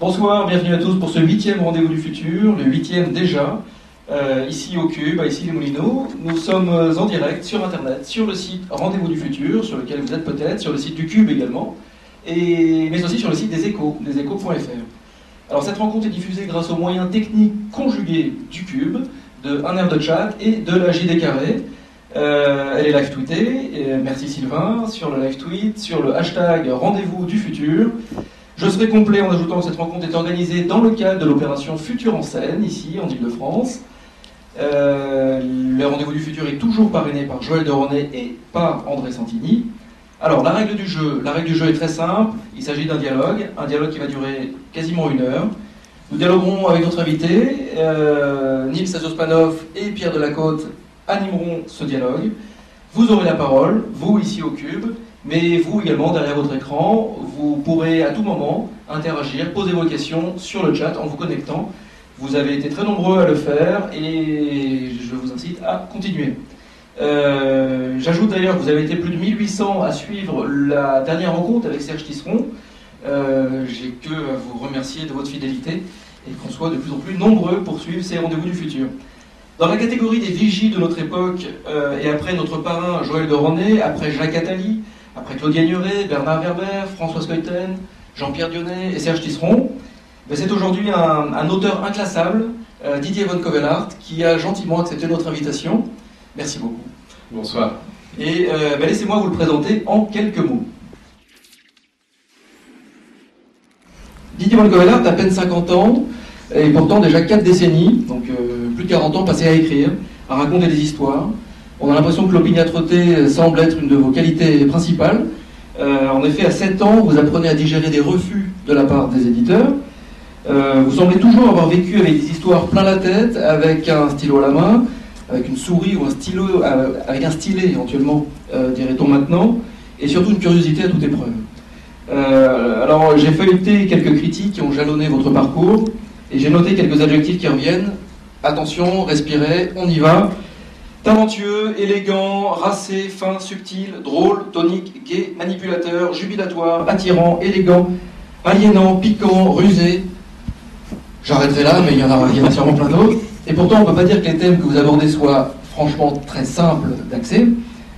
Bonsoir, bienvenue à tous pour ce huitième rendez-vous du futur, le huitième déjà, euh, ici au Cube, ici les Moulineaux. Nous sommes en direct sur Internet, sur le site Rendez-vous du futur, sur lequel vous êtes peut-être, sur le site du Cube également, et, mais aussi sur le site des échos, deséchos.fr. Alors cette rencontre est diffusée grâce aux moyens techniques conjugués du Cube, de un air de chat et de la JD Carré. Euh, elle est live tweetée, et merci Sylvain, sur le live tweet, sur le hashtag Rendez-vous du futur. Je serai complet en ajoutant que cette rencontre est organisée dans le cadre de l'opération Futur en scène, ici en Ile-de-France. Euh, le rendez-vous du futur est toujours parrainé par Joël de et par André Santini. Alors, la règle du jeu, la règle du jeu est très simple. Il s'agit d'un dialogue, un dialogue qui va durer quasiment une heure. Nous dialoguerons avec notre invité, euh, Nils Azospanov et Pierre Delacôte animeront ce dialogue. Vous aurez la parole, vous ici au Cube, mais vous également derrière votre écran, vous pourrez à tout moment interagir, poser vos questions sur le chat en vous connectant. Vous avez été très nombreux à le faire et je vous incite à continuer. Euh, j'ajoute d'ailleurs que vous avez été plus de 1800 à suivre la dernière rencontre avec Serge Tisseron. Euh, j'ai que à vous remercier de votre fidélité et qu'on soit de plus en plus nombreux pour suivre ces rendez-vous du futur. Dans la catégorie des vigies de notre époque, euh, et après notre parrain Joël de René, après Jacques Attali, après Claude Gagnoret, Bernard Werber, François Scoyten, Jean-Pierre Dionnet et Serge Tisseron, ben, c'est aujourd'hui un, auteur inclassable, euh, Didier Von Kovelart, qui a gentiment accepté notre invitation. Merci beaucoup. Bonsoir. Et euh, ben, laissez-moi vous le présenter en quelques mots. Didier Von Kovelart a à peine 50 ans, et pourtant déjà 4 décennies, donc euh, plus de 40 ans passés à écrire, à raconter des histoires. On a l'impression que l'opiniâtreté semble être une de vos qualités principales. Euh, en effet, à 7 ans, vous apprenez à digérer des refus de la part des éditeurs. Euh, vous semblez toujours avoir vécu avec des histoires plein la tête, avec un stylo à la main, avec une souris ou un stylo, avec un stylet éventuellement, dirait-on maintenant, et surtout une curiosité à toute épreuve. alors, j'ai feuilleté quelques critiques qui ont jalonné votre parcours. Et j'ai noté quelques adjectifs qui reviennent. Attention, respirez, on y va. Talentueux, élégant, racé, fin, subtil, drôle, tonique, gai, manipulateur, jubilatoire, attirant, élégant, aliénant, piquant, rusé. J'arrêterai là, mais il y en a, il y sûrement plein d'autres. Et pourtant, on ne peut pas dire que les thèmes que vous abordez soient franchement très simples d'accès.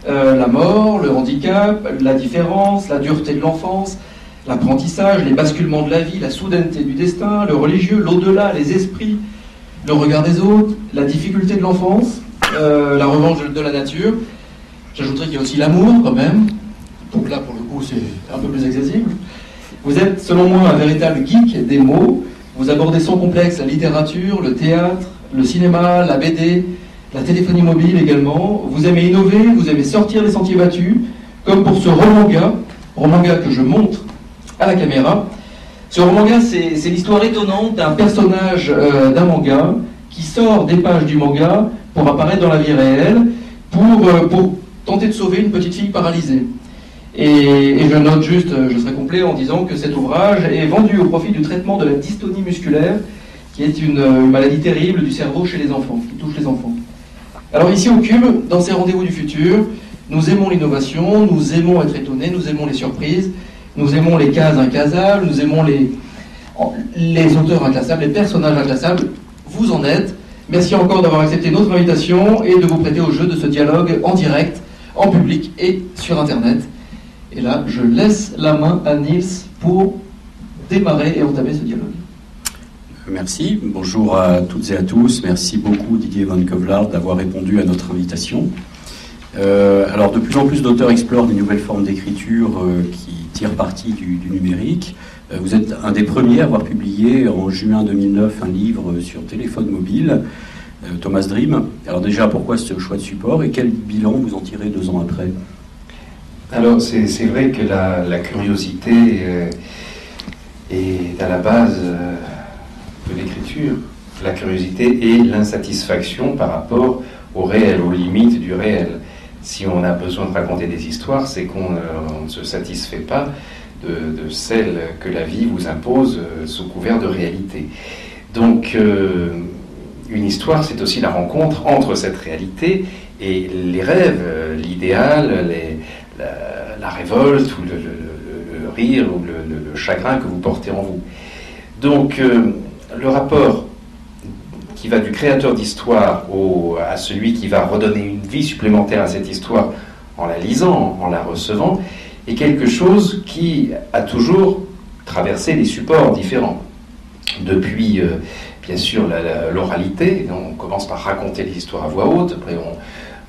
Euh, la mort, le handicap, la différence, la dureté de l'enfance, l'apprentissage, les basculements de la vie, la soudaineté du destin, le religieux, l'au-delà, les esprits, le regard des autres, la difficulté de l'enfance, euh, la revanche de la nature. J'ajouterais qu'il y a aussi l'amour quand même. Donc là, pour le coup, c'est un peu plus accessible. Vous êtes, selon moi, un véritable geek des mots. Vous abordez sans complexe la littérature, le théâtre, le cinéma, la BD, la téléphonie mobile également. Vous aimez innover, vous aimez sortir des sentiers battus, comme pour ce roman-gars, roman-gars que je montre à la caméra. Ce manga, c'est l'histoire étonnante d'un personnage euh, d'un manga qui sort des pages du manga pour apparaître dans la vie réelle, pour, euh, pour tenter de sauver une petite fille paralysée. Et, je note juste, euh, je serai complet en disant que cet ouvrage est vendu au profit du traitement de la dystonie musculaire, qui est une, une maladie terrible du cerveau chez les enfants, qui touche les enfants. Alors ici au Cube, dans ces rendez-vous du futur, nous aimons l'innovation, nous aimons être étonnés, nous aimons les surprises, nous aimons les cases inclassables, nous aimons les, les auteurs inclassables, les personnages inclassables. Vous en êtes. Merci encore d'avoir accepté notre invitation et de vous prêter au jeu de ce dialogue en direct, en public et sur Internet. Et là, je laisse la main à Nils pour démarrer et entamer ce dialogue. Merci. Bonjour à toutes et à tous. Merci beaucoup Didier Van Kovlard d'avoir répondu à notre invitation. Euh, alors de plus en plus d'auteurs explorent des nouvelles formes d'écriture euh, qui tire parti du, numérique. Euh, vous êtes un des premiers à avoir publié en juin 2009 un livre sur téléphone mobile, euh, Thomas Dream. Alors déjà, pourquoi ce choix de support et quel bilan vous en tirez deux ans après? Alors c'est vrai que la, curiosité euh, est à la base de l'écriture. La curiosité et l'insatisfaction par rapport au réel, aux limites du réel si on a besoin de raconter des histoires, c'est qu'on ne se satisfait pas de, celles que la vie vous impose euh, sous couvert de réalité. Donc, euh, une histoire, c'est aussi la rencontre entre cette réalité et les rêves, l'idéal, la, révolte ou le, rire ou le, chagrin que vous portez en vous. Donc, euh, le rapport qui va du créateur d'histoire à celui qui va redonner une vie supplémentaire à cette histoire en la lisant, en la recevant, est quelque chose qui a toujours traversé des supports différents. Depuis, euh, bien sûr, l'oralité, on commence par raconter les histoires à voix haute, après on,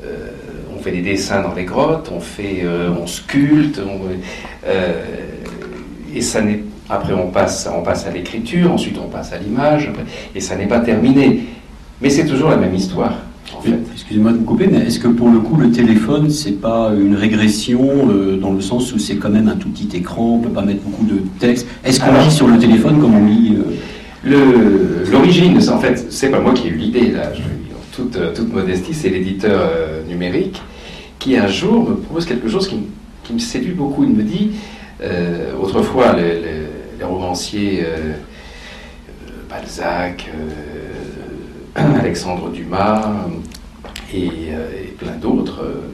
euh, on fait des dessins dans les grottes, on, fait, euh, on sculpte, et ça n'est après, on passe, on passe à l'écriture, ensuite on passe à l'image, et ça n'est pas terminé. Mais c'est toujours la même histoire. Excusez-moi de vous couper, mais est-ce que pour le coup le téléphone c'est pas une régression euh, dans le sens où c'est quand même un tout petit écran, on peut pas mettre beaucoup de texte? Est-ce qu'on lit sur le téléphone comme on lit euh L'origine, en fait, c'est pas moi qui ai eu l'idée là. Je, toute, euh, toute modestie, c'est l'éditeur numérique qui un jour me propose quelque chose qui, me séduit beaucoup. Il me dit, autrefois les, romanciers Balzac, Alexandre Dumas, euh, et, plein d'autres euh,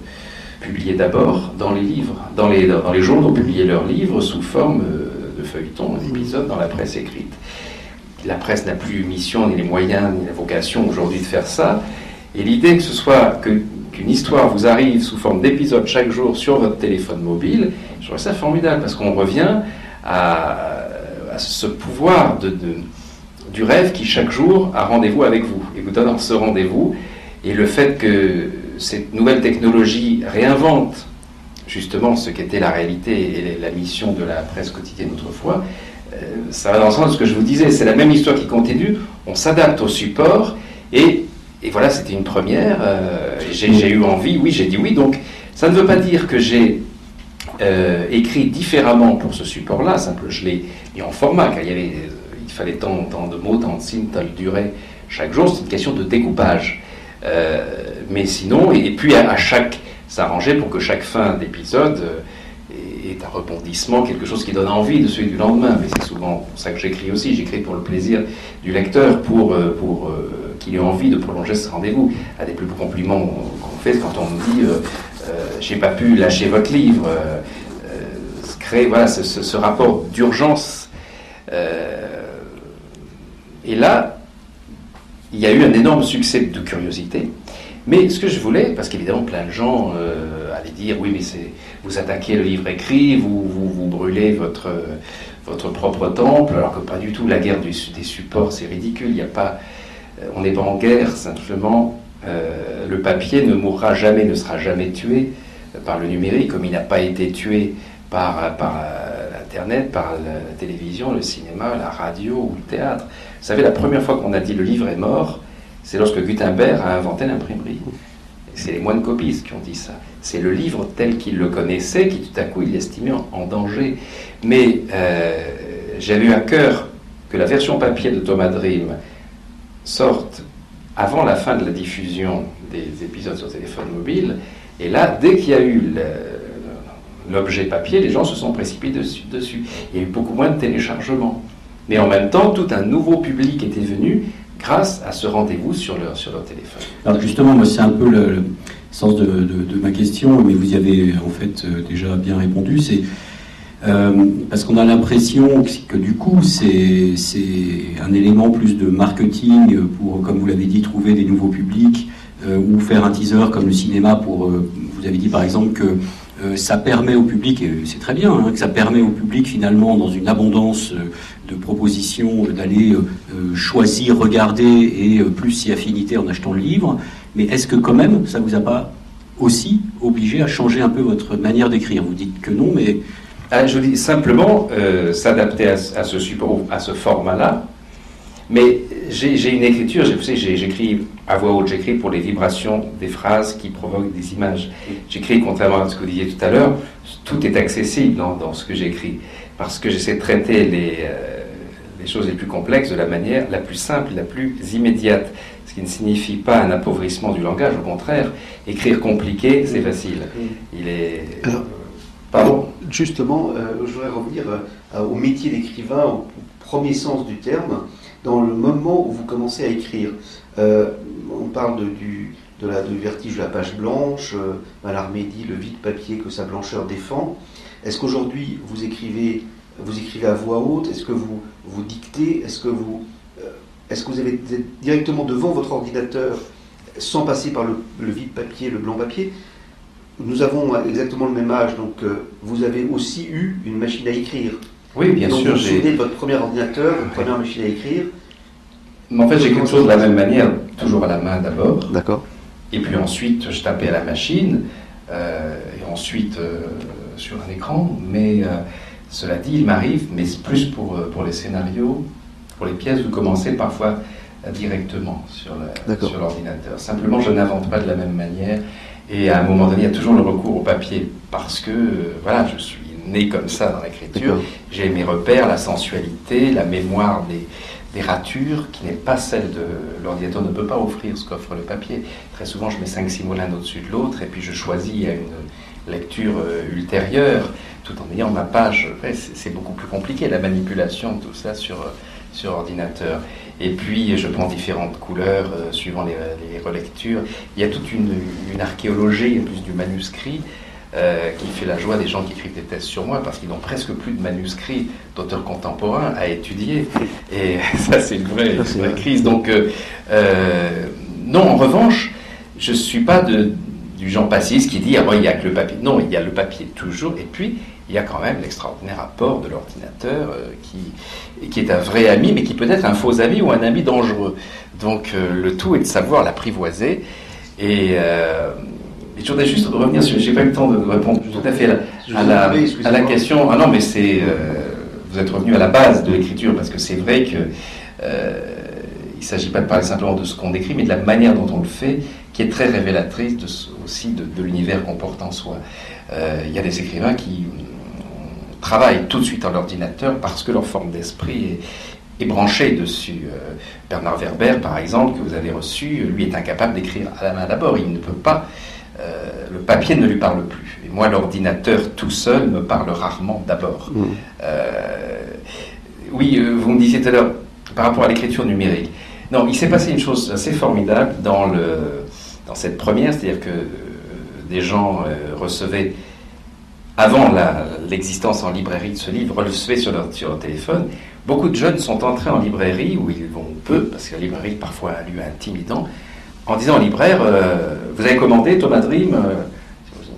publiaient d'abord dans les livres, dans les, dans les journaux, publiaient leurs livres sous forme euh, de feuilletons, d'épisodes dans la presse écrite. La presse n'a plus mission, ni les moyens, ni la vocation aujourd'hui de faire ça. Et l'idée que ce soit qu'une histoire vous arrive sous forme d'épisode chaque jour sur votre téléphone mobile, je trouve ça formidable parce qu'on revient à, ce pouvoir de, du rêve qui chaque jour a rendez-vous avec vous et vous donne ce rendez-vous. Et le fait que cette nouvelle technologie réinvente justement ce qu'était la réalité et la mission de la presse quotidienne autrefois, euh, ça va dans le sens de ce que je vous disais, c'est la même histoire qui continue, on s'adapte au support, et, voilà, c'était une première, euh, j'ai eu envie, oui, j'ai dit oui, donc ça ne veut pas dire que j'ai euh, écrit différemment pour ce support-là, simple, je l'ai mis en format, car il, y avait, fallait tant, tant de mots, tant de signes, telle durée chaque jour, c'est une question de découpage. Euh, mais sinon, et, puis à, chaque s'arranger pour que chaque fin d'épisode euh, est un rebondissement, quelque chose qui donne envie de celui du lendemain. Mais c'est souvent pour ça que j'écris aussi. J'écris pour le plaisir du lecteur, pour, euh, pour qu'il ait envie de prolonger ce rendez-vous. Un des plus beaux compliments qu'on fait, quand on me dit j'ai pas pu lâcher votre livre. créer voilà, ce rapport d'urgence. Et là, il y a eu un énorme succès de curiosité. Mais ce que je voulais, parce qu'évidemment plein de gens euh, allaient dire oui mais c'est vous attaquez le livre écrit, vous, vous, brûlez votre, votre propre temple, alors que pas du tout, la guerre des supports c'est ridicule, il n'y a pas, euh, on n'est pas en guerre, simplement euh, le papier ne mourra jamais, ne sera jamais tué par le numérique, comme il n'a pas été tué par, par par la télévision, le cinéma, la radio ou le théâtre. Vous savez, la première fois qu'on a dit le livre est mort, c'est lorsque Gutenberg a inventé l'imprimerie. C'est les moines copistes qui ont dit ça. C'est le livre tel qu'il le connaissait qui tout à coup il l'estimait en, danger. Mais euh, j'avais eu à cœur que la version papier de Thomas Dream sorte avant la fin de la diffusion des épisodes sur téléphone mobile. Et là, dès qu'il y a eu l'objet papier, les gens se sont précipités dessus, dessus. Il y a eu beaucoup moins de téléchargements. Mais en même temps, tout un nouveau public était venu grâce à ce rendez-vous sur leur, sur leur téléphone. Alors justement, moi, c'est un peu le, sens de, ma question, mais vous y avez en fait euh, déjà bien répondu. C'est euh, parce qu'on a l'impression que, du coup, c'est un élément plus de marketing pour, comme vous l'avez dit, trouver des nouveaux publics euh, ou faire un teaser comme le cinéma pour. vous avez dit par exemple que ça permet au public, et c'est très bien, hein, que ça permet au public finalement, dans une abondance de propositions, d'aller euh, choisir, regarder et plus si affinité en achetant le livre. Mais est-ce que quand même, ça vous a pas aussi obligé à changer un peu votre manière d'écrire? Vous dites que non, mais... Ah, je dis simplement s'adapter à, ce support, à ce format-là, mais j'ai une écriture, j'écris à voix haute, j'écris pour les vibrations des phrases qui provoquent des images. J'écris, contrairement à ce que vous disiez tout à l'heure, tout est accessible dans, ce que j'écris, parce que j'essaie de traiter les, euh, les, choses les plus complexes de la manière la plus simple, la plus immédiate, ce qui ne signifie pas un appauvrissement du langage, au contraire, écrire compliqué, c'est facile. Il est... Alors, Pardon? Justement, euh, je voudrais revenir euh, au métier d'écrivain, au premier sens du terme dans le moment où vous commencez à écrire. Euh, on parle de, du, de la, vertige de la page blanche, euh, dit le vide papier que sa blancheur défend. Est-ce qu'aujourd'hui vous écrivez vous écrivez à voix haute? Est-ce que vous, vous dictez Est-ce que vous, est-ce que vous avez directement devant votre ordinateur sans passer par le, vide papier, le blanc papier? Nous avons exactement le même âge, donc vous avez aussi eu une machine à écrire. Oui, bien sûr. Vous vous votre premier ordinateur, votre première machine à écrire? Mais En fait, j'ai quelque chose de la même manière, toujours à la main d'abord. D'accord. Et puis ensuite, je tapais à la machine, euh, et ensuite euh, sur un écran. Mais euh, cela dit, il m'arrive, mais plus pour, pour les scénarios, pour les pièces, vous commencez parfois directement sur l'ordinateur. Simplement, je n'invente pas de la même manière. Et à un moment donné, il y a toujours le recours au papier, parce que, voilà, je suis né comme ça dans l'écriture. J'ai mes repères, la sensualité, la mémoire des, ratures, qui n'est pas celle de l'ordinateur, ne peut pas offrir ce qu'offre le papier. Très souvent, je mets 5-6 mots l'un au-dessus de l'autre, et puis je choisis à une lecture euh, ultérieure, tout en ayant ma page. c'est beaucoup plus compliqué, la manipulation de tout ça sur, sur ordinateur. Et puis, je prends différentes couleurs euh, suivant les, relectures. Il y a toute une, une archéologie, plus du manuscrit. Euh, qui fait la joie des gens qui écrivent des thèses sur moi, parce qu'ils n'ont presque plus de manuscrits d'auteurs contemporains à étudier. Et ça, c'est une vraie, crise. Donc, euh, non, en revanche, je ne suis pas de, du genre passiste qui dit ah, il n'y a que le papier. Non, il y a le papier toujours. Et puis, il y a quand même l'extraordinaire apport de l'ordinateur qui, qui est un vrai ami, mais qui peut être un faux ami ou un ami dangereux. Donc, le tout est de savoir l'apprivoiser. Et et je voudrais juste revenir sur. J'ai pas eu le temps de répondre tout à fait à la, à la, question. Ah non, mais c'est. Euh, vous êtes revenu à la base de l'écriture parce que c'est vrai que. Euh, il ne s'agit pas de parler simplement de ce qu'on décrit, mais de la manière dont on le fait, qui est très révélatrice de, aussi de, l'univers qu'on porte en soi. Euh, il y a des écrivains qui travaillent tout de suite en ordinateur parce que leur forme d'esprit est, est, branchée dessus. Bernard Werber, par exemple, que vous avez reçu, lui est incapable d'écrire à la main d'abord. Il ne peut pas euh, le papier ne lui parle plus. Et moi, l'ordinateur tout seul me parle rarement d'abord. Mm. Euh, oui, euh, vous me disiez tout à l'heure, par rapport à l'écriture numérique. Non, il s'est passé une chose assez formidable dans, le, dans cette première, c'est-à-dire que des gens recevaient, avant l'existence en librairie de ce livre, recevaient sur leur, sur leur téléphone. Beaucoup de jeunes sont entrés en librairie, où ils vont peu, parce que la librairie parfois a lieu intimidant, en disant au libraire euh, Vous avez commandé Thomas Dream euh,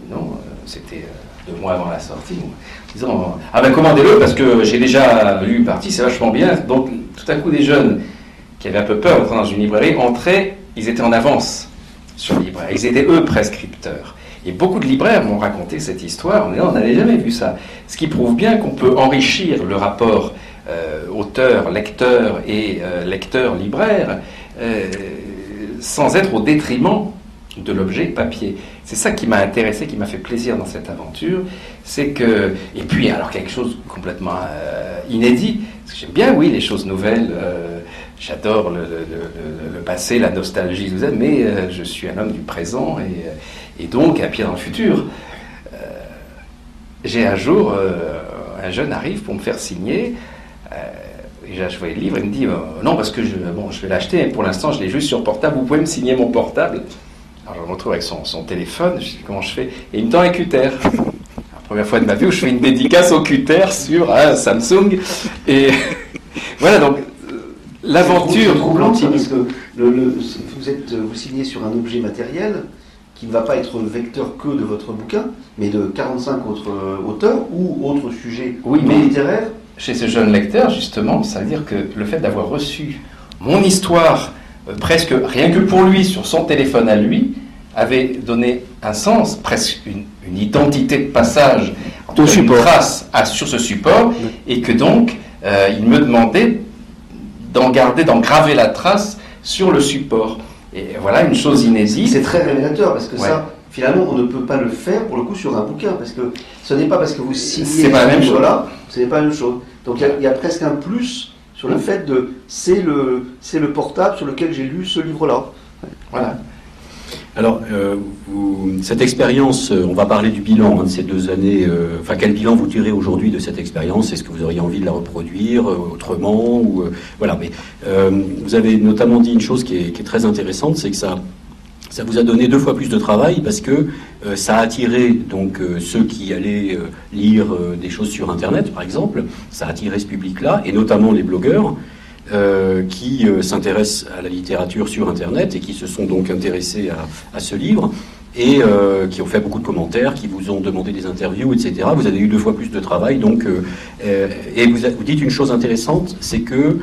Non, euh, c'était deux mois avant la sortie. En disant Ah ben commandez-le parce que j'ai déjà lu une partie, c'est vachement bien. Donc tout à coup, des jeunes qui avaient un peu peur d'entrer dans une librairie entraient, ils étaient en avance sur le libraire. Ils étaient eux prescripteurs. Et beaucoup de libraires m'ont raconté cette histoire en on n'avait jamais vu ça. Ce qui prouve bien qu'on peut enrichir le rapport auteur, lecteur et lecteur-libraire sans être au détriment de l'objet papier. C'est ça qui m'a intéressé, qui m'a fait plaisir dans cette aventure, c'est que, et puis alors quelque chose complètement euh, inédit, parce que j'aime bien, oui, les choses nouvelles, euh, j'adore le, passé, la nostalgie, mais euh, je suis un homme du présent et, et, donc un pied dans le futur. J'ai un jour, un jeune arrive pour me faire signer j'ai achevé le livre, il me dit euh, non parce que je, bon, je vais l'acheter, pour l'instant je l'ai juste sur portable, vous pouvez me signer mon portable. Alors je me retrouve avec son, son téléphone, je dis comment je fais? Et il me tend un cutter. La première fois de ma vie où je fais une dédicace au cutter sur un Samsung. Et voilà donc l'aventure. C'est troublant parce que vous, êtes, vous signez sur un objet matériel qui ne va pas être vecteur que de votre bouquin, mais de 45 autres auteurs ou autres sujets oui, mais, littéraires chez ce jeune lecteur, justement, ça veut dire que le fait d'avoir reçu mon histoire, euh, presque rien que pour lui, sur son téléphone à lui, avait donné un sens, presque une, identité de passage, une support. trace à, sur ce support, et que donc euh, il me demandait d'en garder, d'en graver la trace sur le support. Et voilà une chose inédite. C'est très révélateur parce que ça, finalement, on ne peut pas le faire pour le coup sur un bouquin parce que ce n'est pas parce que vous signez pas la même chose. là, ce n'est pas la même chose. Donc il y, a presque un plus sur le fait de c'est le, c'est le portable sur lequel j'ai lu ce livre-là. Voilà. Alors, euh, cette expérience, euh, on va parler du bilan hein, de ces deux années. Euh, enfin, quel bilan vous tirez aujourd'hui de cette expérience? Est-ce que vous auriez envie de la reproduire autrement ou, Voilà, mais vous avez notamment dit une chose qui est, très intéressante, c'est que ça vous a donné deux fois plus de travail parce que ça a attiré donc ceux qui allaient lire des choses sur Internet, par exemple. Ça a attiré ce public-là, et notamment les blogueurs qui s'intéressent à la littérature sur Internet et qui se sont donc intéressés à ce livre et euh, qui ont fait beaucoup de commentaires, qui vous ont demandé des interviews, etc. Vous avez eu deux fois plus de travail. Donc, euh, euh, et vous, dites une chose intéressante, c'est que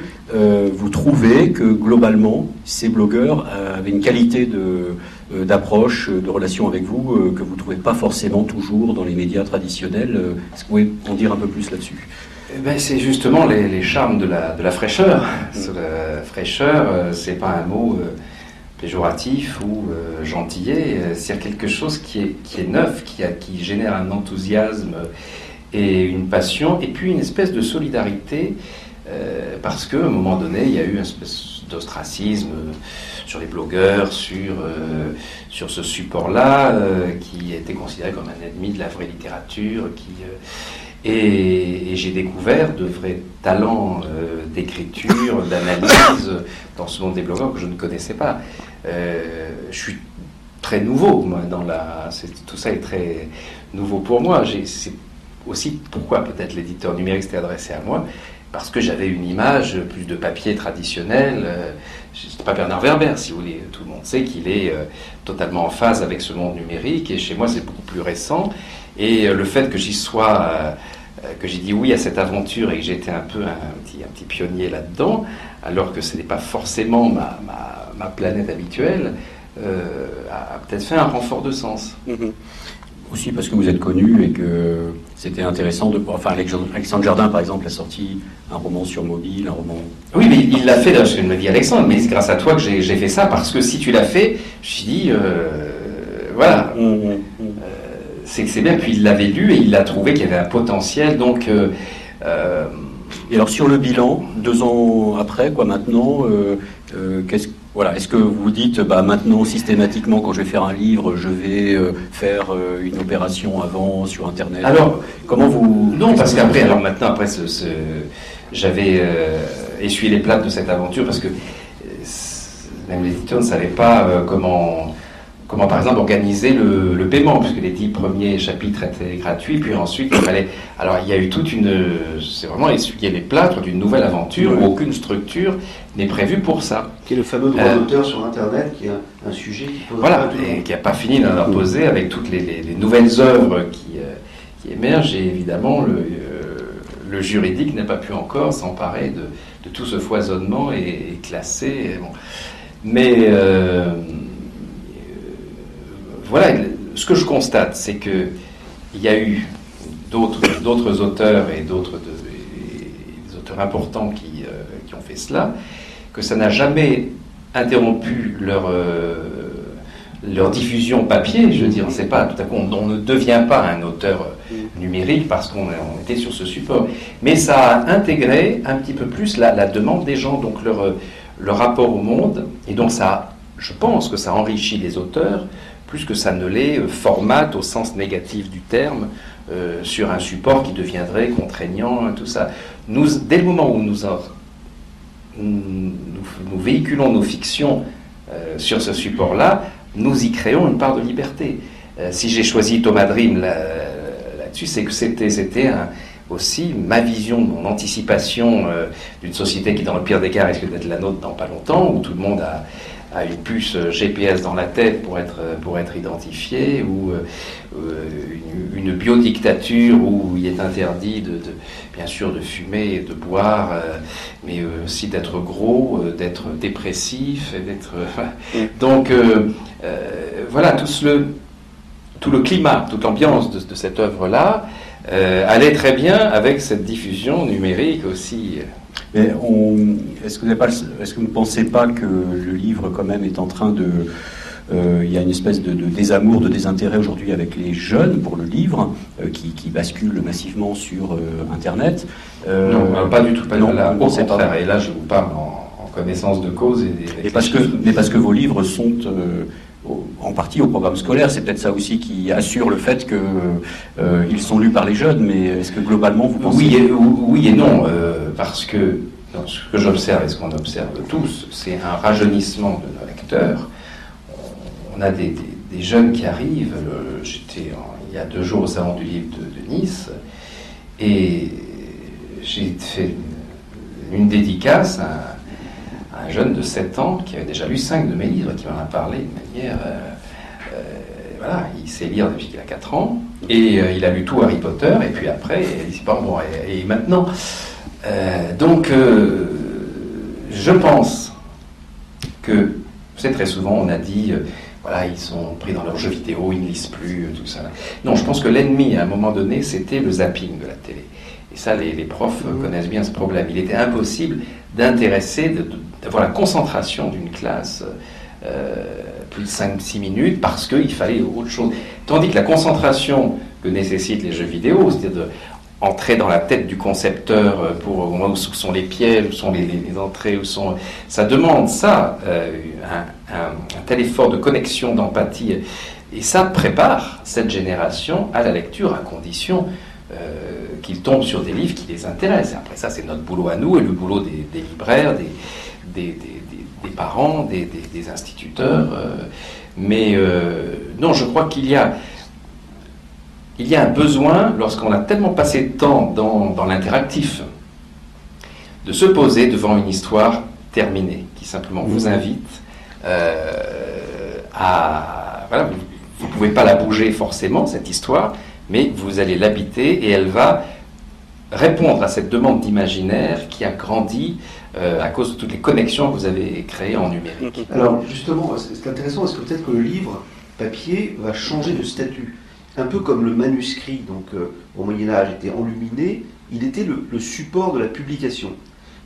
vous trouvez que globalement, ces blogueurs avaient une qualité de, d'approche, de relation avec vous, que vous ne trouvez pas forcément toujours dans les médias traditionnels. Est-ce que vous pouvez en dire un peu plus là-dessus? Ben, c'est justement les, les, charmes de la, de la fraîcheur. Mmh. La fraîcheur, c'est pas un mot péjoratif ou euh, gentillet, euh, c'est quelque chose qui est, qui est neuf, qui, a, qui génère un enthousiasme et une passion, et puis une espèce de solidarité, euh, parce qu'à un moment donné, il y a eu une espèce d'ostracisme sur les blogueurs, sur, sur ce support-là, qui était considéré comme un ennemi de la vraie littérature, qui... Et, j'ai découvert de vrais talents d'écriture, d'analyse dans ce monde des blogueurs que je ne connaissais pas. Euh, je suis très nouveau, dans la. Tout ça est très nouveau pour moi. C'est aussi pourquoi peut-être l'éditeur numérique s'était adressé à moi, parce que j'avais une image plus de papier traditionnel. Euh, c'est pas Bernard Werber, si vous voulez. Tout le monde sait qu'il est euh, totalement en phase avec ce monde numérique, et chez moi, c'est beaucoup plus récent. Et le fait que j'y sois que j'ai dit oui à cette aventure et que j'étais un peu un petit, un petit pionnier là-dedans, alors que ce n'est pas forcément ma, ma, planète habituelle, euh, a, peut-être fait un renfort de sens. Mhm. Aussi parce que vous êtes connu et que c'était intéressant de. Enfin, Alexandre Jardin, par exemple, a sorti un roman sur mobile, un roman. Oui, mais il l'a fait, je me dis Alexandre, mais c'est grâce à toi que j'ai fait ça, parce que si tu l'as fait, je me suis dit, euh, voilà. Mhm, mhm. Euh, c'est que c'est bien, puis il l'avait lu et il a trouvé qu'il y avait un potentiel, donc. Et alors sur le bilan, deux ans après, quoi maintenant, euh, euh, qu'est-ce voilà, est-ce que vous dites, bah, maintenant, systématiquement, quand je vais faire un livre, je vais euh, faire une opération avant sur Internet Alors, comment vous... Non, parce qu'après, alors maintenant, après, ce, j'avais essuyé les plates de cette aventure, parce que même l'éditeur ne savait pas comment comment par exemple organiser le, paiement, puisque les dix premiers chapitres étaient gratuits, puis ensuite il fallait. Alors il y a eu toute une. C'est vraiment essuyer les plâtres d'une nouvelle aventure où aucune structure n'est prévue pour ça. Qui est le fameux droit euh, d'auteur sur Internet, qui est un, sujet qui pose. Voilà, et qui n'a pas fini d'en poser avec toutes les, nouvelles œuvres qui, euh, qui, émergent, et évidemment le, euh, le juridique n'a pas pu encore s'emparer de, de, tout ce foisonnement et, classer. Bon. Mais voilà, ce que je constate, c'est qu'il y a eu d'autres auteurs et d'autres auteurs importants qui, euh, qui, ont fait cela, que ça n'a jamais interrompu leur, euh, diffusion papier. Je veux dire, c'est pas tout à coup, on, ne devient pas un auteur numérique parce qu'on était sur ce support. Mais ça a intégré un petit peu plus la, demande des gens, donc leur, leur rapport au monde, et donc ça, je pense que ça enrichit les auteurs plus que ça ne l'est, euh, formate au sens négatif du terme, euh, sur un support qui deviendrait contraignant, tout ça. Nous, dès le moment où nous, nous, véhiculons nos fictions euh, sur ce support-là, nous y créons une part de liberté. si j'ai choisi Thomas Dream là-dessus, c'est que c'était aussi ma vision, mon anticipation d'une société qui, dans le pire des cas, risque d'être la nôtre dans pas longtemps, où tout le monde a a une puce GPS dans la tête pour être, pour être identifié, ou euh, une, biodictature où il est interdit, de, bien sûr, de fumer et de boire, euh, mais aussi d'être gros, euh, d'être dépressif, d'être. Donc, voilà, tout le, tout le climat, toute l'ambiance de, de, cette œuvre-là allait très bien avec cette diffusion numérique aussi. Est-ce que, est que, vous ne pensez pas que le livre, quand même, est en train de. Euh, il y a une espèce de, désamour, de désintérêt aujourd'hui avec les jeunes pour le livre, euh, qui, qui, basculent massivement sur euh, Internet. non, pas du tout. Pas non, là, au contraire. Et là, je vous parle en, connaissance de cause. Et, parce que, mais parce que vos livres sont en partie au programme scolaire. C'est peut-être ça aussi qui assure le fait qu'ils sont lus par les jeunes, mais est-ce que globalement vous pensez... Oui et, non parce que ce que j'observe et ce qu'on observe tous, c'est un rajeunissement de nos lecteurs. on a des, jeunes qui arrivent. J'étais il y a deux jours au salon du livre de, Nice et j'ai fait une dédicace à, un jeune de 7 ans qui avait déjà lu 5 de mes livres, qui m'en a parlé de manière. Euh, euh, voilà, il sait lire depuis qu'il a 4 ans et euh, il a lu tout Harry Potter et puis après, il dit bon, et, maintenant. donc, je pense que, c'est très souvent, on a dit voilà, ils sont pris dans leurs jeux vidéo, ils ne lisent plus, tout ça. Non, je pense que l'ennemi, à un moment donné, c'était le zapping de la télé. Et ça, les, profs connaissent bien ce problème. Il était impossible d'intéresser, d'avoir la concentration d'une classe euh, plus de 5-6 minutes parce qu'il fallait autre chose. Tandis que la concentration que nécessitent les jeux vidéo, c'est-à-dire entrer dans la tête du concepteur euh, pour au où sont les pièges, où sont les, entrées, où sont ça demande ça euh, un, tel effort de connexion, d'empathie, et ça prépare cette génération à la lecture à condition qu'ils tombent sur des livres qui les intéressent. Après ça, c'est notre boulot à nous et le boulot des, libraires, des, des, parents, des, instituteurs. mais non, je crois qu'il y a il y a un besoin, lorsqu'on a tellement passé de temps dans, l'interactif, de se poser devant une histoire terminée, qui simplement vous invite euh, à... Voilà, vous ne pouvez pas la bouger forcément, cette histoire, mais vous allez l'habiter et elle va répondre à cette demande d'imaginaire qui a grandi euh, à cause de toutes les connexions que vous avez créées en numérique. Alors justement, c'est intéressant, est-ce que peut-être que le livre papier va changer de statut? Un peu comme le manuscrit, donc euh, au Moyen Âge, était enluminé, il était le, support de la publication.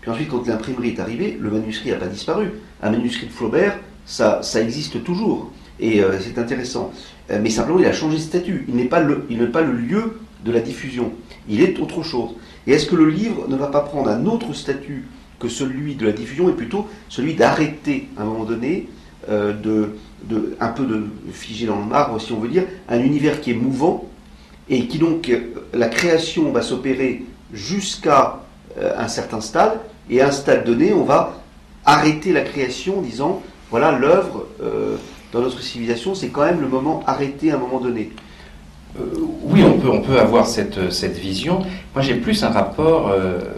Puis ensuite, quand l'imprimerie est arrivée, le manuscrit n'a pas disparu. Un manuscrit de Flaubert, ça, ça existe toujours. Et euh, c'est intéressant. Mais simplement, il a changé de statut. Il n'est pas, pas le lieu de la diffusion. Il est autre chose. Et est-ce que le livre ne va pas prendre un autre statut que celui de la diffusion, et plutôt celui d'arrêter à un moment donné de, de, un peu de figé dans le marbre, si on veut dire, un univers qui est mouvant et qui donc, la création va s'opérer jusqu'à euh, un certain stade, et à un stade donné, on va arrêter la création en disant, voilà, l'œuvre euh, dans notre civilisation, c'est quand même le moment arrêté à un moment donné. Euh, oui, on peut, on peut avoir cette, cette vision. Moi, j'ai plus un rapport,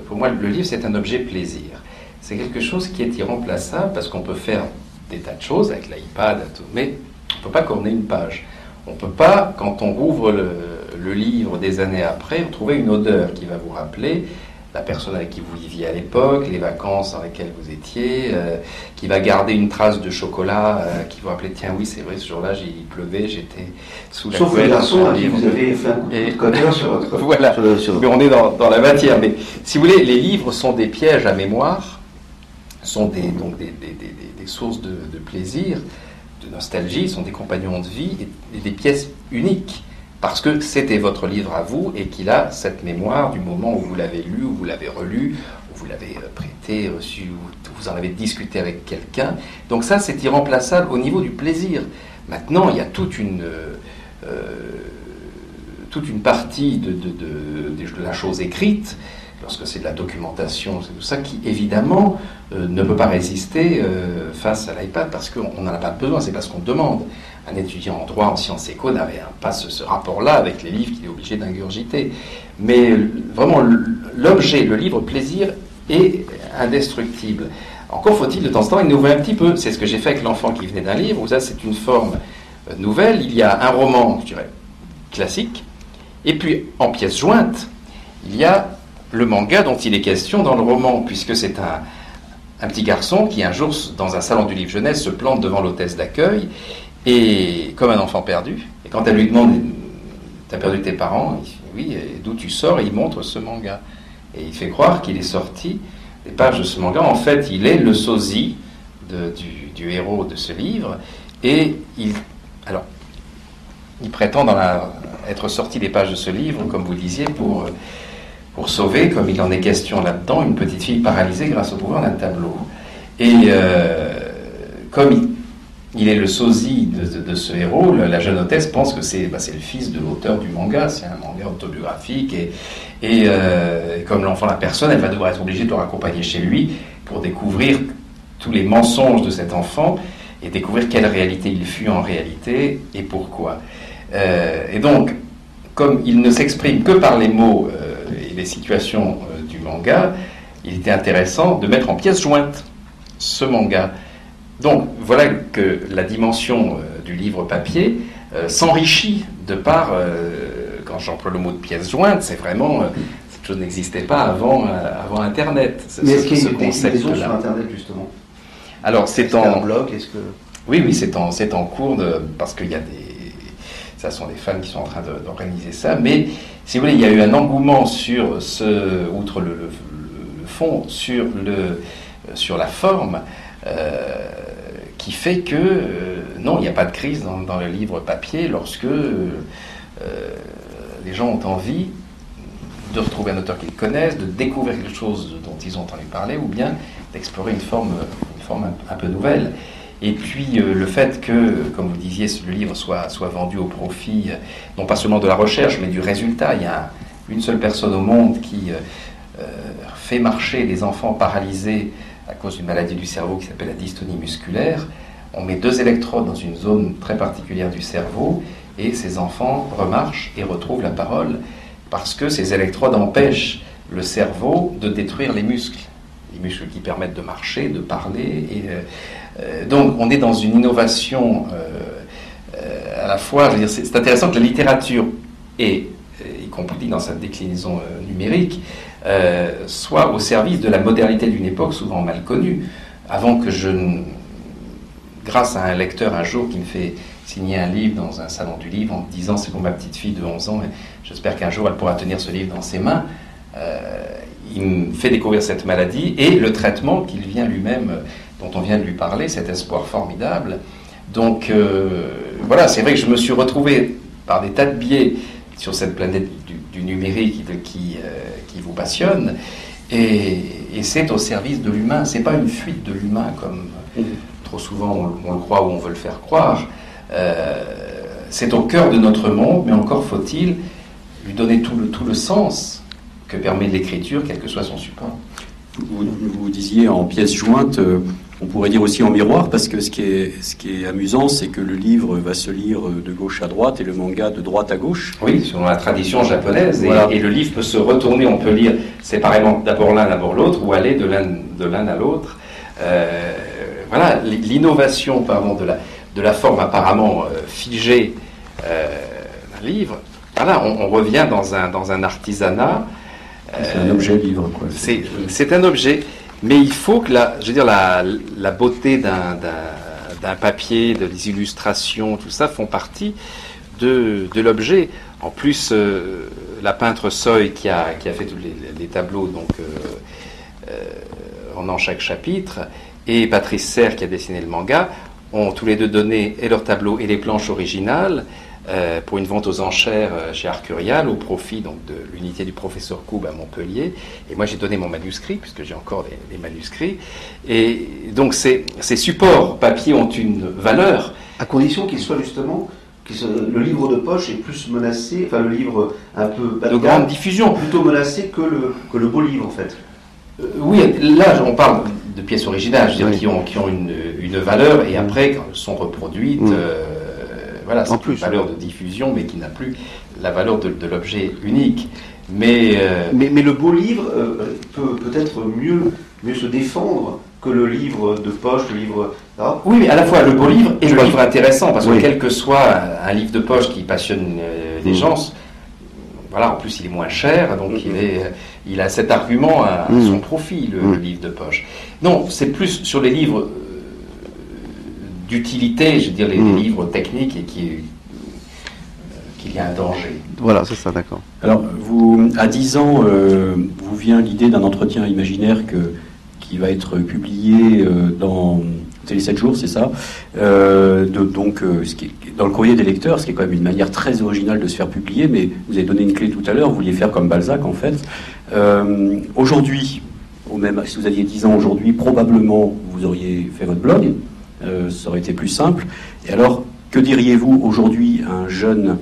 pour moi, le livre, c'est un objet plaisir. C'est quelque chose qui est irremplaçable parce qu'on peut faire des tas de choses avec l'iPad, mais on ne peut pas corner une page. On ne peut pas, quand on rouvre le, livre des années après, trouver une odeur qui va vous rappeler la personne avec qui vous viviez à l'époque, les vacances dans lesquelles vous étiez, euh, qui va garder une trace de chocolat, euh, qui vous rappeler tiens oui c'est vrai ce jour-là il pleuvait, j'étais sous la Sauf le garçon vous avez fait un coup sur votre... voilà, mais on est dans, dans, la matière. Mais si vous voulez, les livres sont des pièges à mémoire, sont des, donc des, des, des sources de, plaisir, de nostalgie, sont des compagnons de vie et, des pièces uniques. Parce que c'était votre livre à vous et qu'il a cette mémoire du moment où vous l'avez lu, où vous l'avez relu, où vous l'avez euh, prêté, reçu, où vous en avez discuté avec quelqu'un. Donc ça, c'est irremplaçable au niveau du plaisir. Maintenant, il y a toute une, euh, toute une partie de, de, de, la chose écrite lorsque c'est de la documentation, c'est tout ça qui évidemment euh, ne peut pas résister euh, face à l'iPad parce qu'on n'en a pas besoin, c'est parce qu'on demande. Un étudiant en droit, en sciences éco, n'avait pas ce, rapport-là avec les livres qu'il est obligé d'ingurgiter. Mais vraiment, l'objet, le livre plaisir est indestructible. Encore faut-il de temps en temps innover un petit peu. C'est ce que j'ai fait avec l'enfant qui venait d'un livre, où ça c'est une forme euh, nouvelle. Il y a un roman, je dirais, classique, et puis en pièce jointe, il y a le manga dont il est question dans le roman, puisque c'est un, petit garçon qui un jour, dans un salon du livre jeunesse, se plante devant l'hôtesse d'accueil, et comme un enfant perdu. Et quand elle lui demande T'as perdu tes parents Oui, d'où tu sors il montre ce manga. Et il fait croire qu'il est sorti des pages de ce manga. En fait, il est le sosie du, héros de ce livre. Et il. Alors, il prétend être sorti des pages de ce livre, comme vous le disiez, pour pour sauver, comme il en est question là-dedans, une petite fille paralysée grâce au pouvoir d'un tableau. Et euh, comme il, est le sosie de, ce héros, la jeune hôtesse pense que bah, c'est le fils de l'auteur du manga, c'est un manga autobiographique, et, euh, et comme l'enfant la personne, elle va devoir être obligée de le raccompagner chez lui pour découvrir tous les mensonges de cet enfant. et découvrir quelle réalité il fut en réalité et pourquoi. et donc, comme il ne s'exprime que par les mots et les situations du manga, il était intéressant de mettre en pièces jointes ce manga. Donc voilà que la dimension du livre papier s'enrichit de par, quand j'emploie le mot de pièces jointes, c'est vraiment cette chose n'existait pas avant, avant Internet. Mais est-ce qu'il y a des sur Internet justement? Alors c'est en blog, est-ce que oui, oui, c'est en, en cours de, parce qu'il y a des. Ça sont des fans qui sont en train d'organiser ça. Mais si vous voulez, il y a eu un engouement sur ce, outre le, fond, sur, le, sur la forme, euh, qui fait que euh, non, il n'y a pas de crise dans, le livre papier lorsque euh, les gens ont envie de retrouver un auteur qu'ils connaissent, de découvrir quelque chose dont ils ont entendu parler, ou bien d'explorer une forme, une forme un peu nouvelle. Et puis le fait que, comme vous disiez, le livre soit, soit vendu au profit, non pas seulement de la recherche, mais du résultat. Il y a une seule personne au monde qui fait marcher des enfants paralysés à cause d'une maladie du cerveau qui s'appelle la dystonie musculaire. On met deux électrodes dans une zone très particulière du cerveau et ces enfants remarchent et retrouvent la parole parce que ces électrodes empêchent le cerveau de détruire les muscles, les muscles qui permettent de marcher, de parler et euh, donc on est dans une innovation euh, euh, à la fois, c'est intéressant que la littérature, et y compris dans sa déclinaison numérique, soit au service de la modernité d'une époque souvent mal connue. Avant que je, grâce à un lecteur un jour qui me fait signer un livre dans un salon du livre en me disant c'est pour ma petite fille de 11 ans j'espère qu'un jour elle pourra tenir ce livre dans ses mains, il me fait découvrir cette maladie et le traitement qu'il vient lui-même dont on vient de lui parler, cet espoir formidable. Donc euh, voilà, c'est vrai que je me suis retrouvé par des tas de biais sur cette planète du, numérique qui, euh, qui, vous passionne, et, c'est au service de l'humain. C'est pas une fuite de l'humain comme trop souvent on, le croit ou on veut le faire croire. Euh, c'est au cœur de notre monde, mais encore faut-il lui donner tout le, tout le sens que permet l'écriture, quel que soit son support. Vous, vous disiez en pièces jointes, on pourrait dire aussi en miroir, parce que ce qui est, ce qui est amusant, c'est que le livre va se lire de gauche à droite et le manga de droite à gauche. Oui, selon la tradition japonaise. Et, le livre peut se retourner, on peut lire séparément d'abord l'un, d'abord l'autre, ou aller de l'un, à l'autre. Euh, voilà, l'innovation pardon, de, la, de la forme apparemment euh, figée euh, d'un livre. Voilà, on, revient dans un, dans un artisanat. C'est un objet livre, quoi. C'est, c'est un objet. Mais il faut que la, je veux dire, la, la beauté d'un papier, de les illustrations, tout ça font partie de, de l'objet. En plus, euh, la peintre Soy qui a, qui a fait tous les, tableaux, donc euh, euh, en chaque chapitre, et Patrice Serre qui a dessiné le manga, ont tous les deux donné et leurs tableaux et les planches originales. Euh, pour une vente aux enchères euh, chez Arcurial au profit donc, de l'unité du professeur Coub à Montpellier. Et moi j'ai donné mon manuscrit, puisque j'ai encore les, manuscrits. Et donc ces, ces, supports papier ont une valeur. À condition qu'ils soient justement le livre de poche est plus menacé, enfin le livre un peu de grande diffusion, plutôt menacé que le, que le beau livre en fait. Euh, oui, là on parle de pièces originales, je veux dire, qui ont, qui ont une, une, valeur et après quand elles sont reproduites, voilà, c'est une valeur de diffusion, mais qui n'a plus la valeur de, l'objet unique. Mais, euh, mais, mais, le beau livre euh, peut peut-être mieux, mieux se défendre que le livre de poche, le livre. oui, mais à la fois le beau livre et le livre intéressant, parce que quel que soit un livre de poche qui passionne euh, les mm. gens, voilà, en plus il est moins cher, donc il, est, il a cet argument à, mm. son profit, le, mm. livre de poche. Non, c'est plus sur les livres d'utilité, je veux dire, les, hmm. livres techniques et qui, euh, qu'il y a un danger. Voilà, c'est ça, d'accord. Alors, vous, à 10 ans, euh, vous vient l'idée d'un entretien imaginaire que, qui va être publié euh, dans Télé 7 jours, c'est ça de, Donc, ce qui dans le courrier des lecteurs, ce qui est quand même une manière très originale de se faire publier, mais vous avez donné une clé tout à l'heure, vous vouliez faire comme Balzac, en fait. aujourd'hui, ou même si vous aviez 10 ans aujourd'hui, probablement vous auriez fait votre blog, euh, ça aurait été plus simple. Et alors, que diriez-vous aujourd'hui à un jeune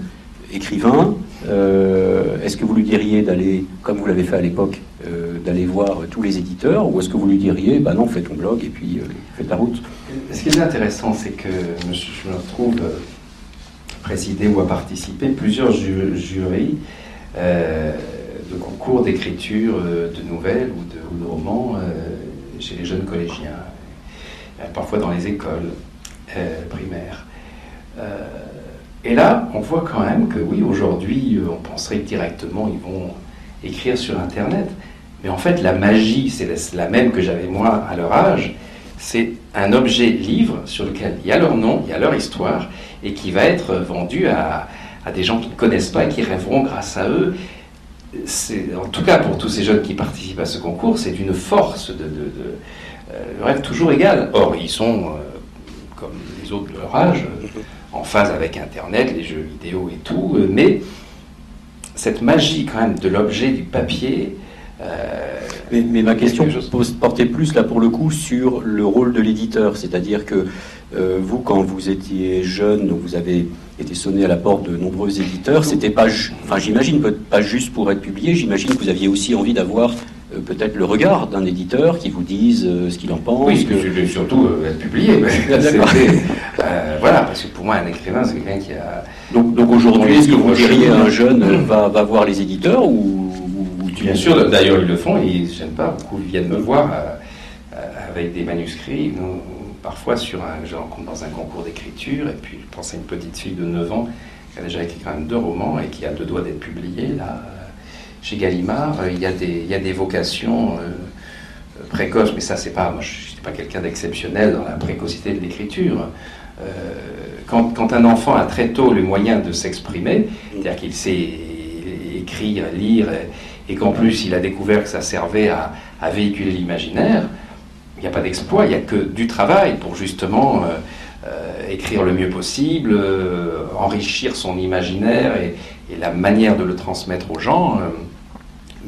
écrivain euh, Est-ce que vous lui diriez d'aller, comme vous l'avez fait à l'époque, euh, d'aller voir tous les éditeurs Ou est-ce que vous lui diriez, bah non, fais ton blog et puis fais ta route? Ce qui est intéressant, c'est que je me retrouve présider ou à participer plusieurs jurys de concours d'écriture de nouvelles ou de, romans chez les jeunes collégiens, parfois dans les écoles primaires. et là, on voit quand même que oui, aujourd'hui, on penserait que directement ils vont écrire sur Internet. Mais en fait, la magie, c'est la même que j'avais moi à leur âge. C'est un objet livre sur lequel il y a leur nom, il y a leur histoire, et qui va être vendu à, des gens qui ne connaissent pas et qui rêveront grâce à eux. En tout cas, pour tous ces jeunes qui participent à ce concours, c'est une force de, euh, rêve toujours égal. Or, ils sont, euh, comme les autres de leur âge, en phase avec Internet, les jeux vidéo et tout, euh, mais cette magie quand même de l'objet du papier, euh, mais, ma question portait plus là pour le coup sur le rôle de l'éditeur, c'est-à-dire que euh, vous, quand vous étiez jeune, donc vous avez été sonné à la porte de nombreux éditeurs, c'était pas, enfin j'imagine pas juste pour être publié, j'imagine que vous aviez aussi envie d'avoir euh, peut-être le regard d'un éditeur qui vous dise ce qu'il en pense. Oui, que... surtout être publié. voilà, parce que pour moi un écrivain c'est quelqu'un qui a. Donc, donc aujourd'hui, est-ce que vous diriez un jeune va, va voir les éditeurs ou Bien sûr, d'ailleurs ils le font et se gênent pas. Beaucoup viennent me voir euh, euh, avec des manuscrits. Parfois, sur un, je rencontre dans un concours d'écriture, et puis je pense à une petite fille de 9 ans qui a déjà écrit quand même deux romans et qui a deux doigts d'être publiée. Là, chez Gallimard, il y a des, il y a des vocations euh, précoces, mais ça, c'est pas. Moi, je ne suis pas quelqu'un d'exceptionnel dans la précocité de l'écriture. quand, quand, un enfant a très tôt le moyen de s'exprimer, c'est-à-dire qu'il sait écrire, lire, et qu'en plus il a découvert que ça servait à, véhiculer l'imaginaire, il n'y a pas d'exploit, il n'y a que du travail pour justement euh, euh, écrire le mieux possible, euh, enrichir son imaginaire et, la manière de le transmettre aux gens.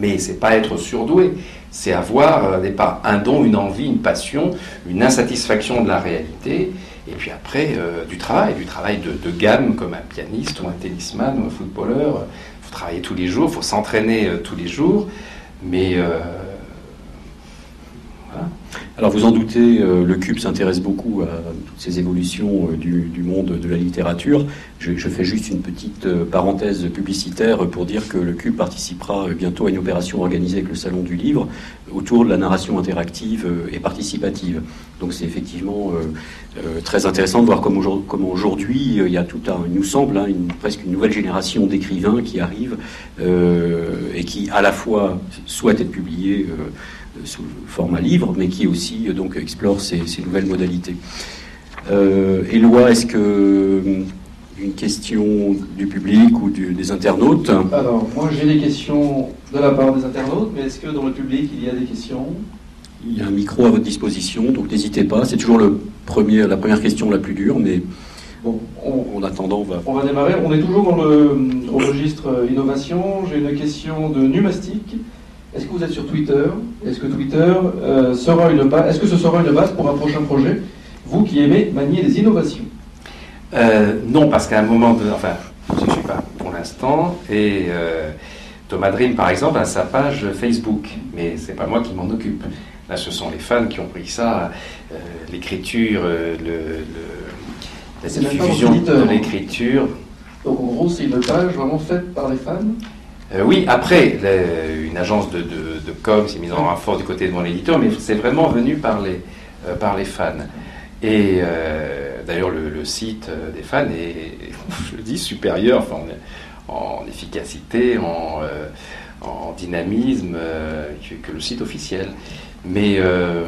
Mais c'est pas être surdoué, c'est avoir pas un don, une envie, une passion, une insatisfaction de la réalité, et puis après du travail, du travail de, gamme comme un pianiste ou un tennisman ou un footballeur. Travailler tous les jours, il faut s'entraîner euh, tous les jours, mais euh, alors vous en doutez, euh, le Cube s'intéresse beaucoup à toutes ces évolutions du, monde de la littérature. Je, fais juste une petite parenthèse publicitaire pour dire que le Cube participera bientôt à une opération organisée avec le Salon du Livre autour de la narration interactive et participative. Donc c'est effectivement euh, très intéressant de voir comment aujourd'hui euh, il y a tout un, il nous semble, hein, presque une nouvelle génération d'écrivains qui arrivent euh, et qui à la fois souhaitent être publiés sous format livre, mais qui aussi donc explorent ces, nouvelles modalités. Éloi, est-ce que une question du public ou des internautes? Alors, moi j'ai des questions de la part des internautes, mais est-ce que dans le public il y a des questions? Il y a un micro à votre disposition, donc n'hésitez pas. C'est toujours le premier, la première question la plus dure, mais bon, en attendant, on va... On va démarrer. On est toujours dans le registre euh, innovation. J'ai une question de Numastic. Est-ce que vous êtes sur Twitter? Est-ce que Twitter euh, sera une base Est-ce que ce sera une base pour un prochain projet? Vous qui aimez manier les innovations. Euh, Non, parce qu'à un moment de, enfin, je ne suis pas pour l'instant et Thomas Dream, par exemple, a sa page Facebook, mais c'est pas moi qui m'en occupe. Là, ce sont les fans qui ont pris ça, euh, l'écriture, euh, le, la diffusion de l'écriture. Donc en gros, c'est une page vraiment faite par les fans? Euh, Oui, après, une agence de, com s'est mise en renfort du côté de mon éditeur, mais c'est vraiment venu par les, les fans. Et d'ailleurs, le, site des fans est, je le dis, supérieur en, efficacité, en, dynamisme que, le site officiel. Mais euh,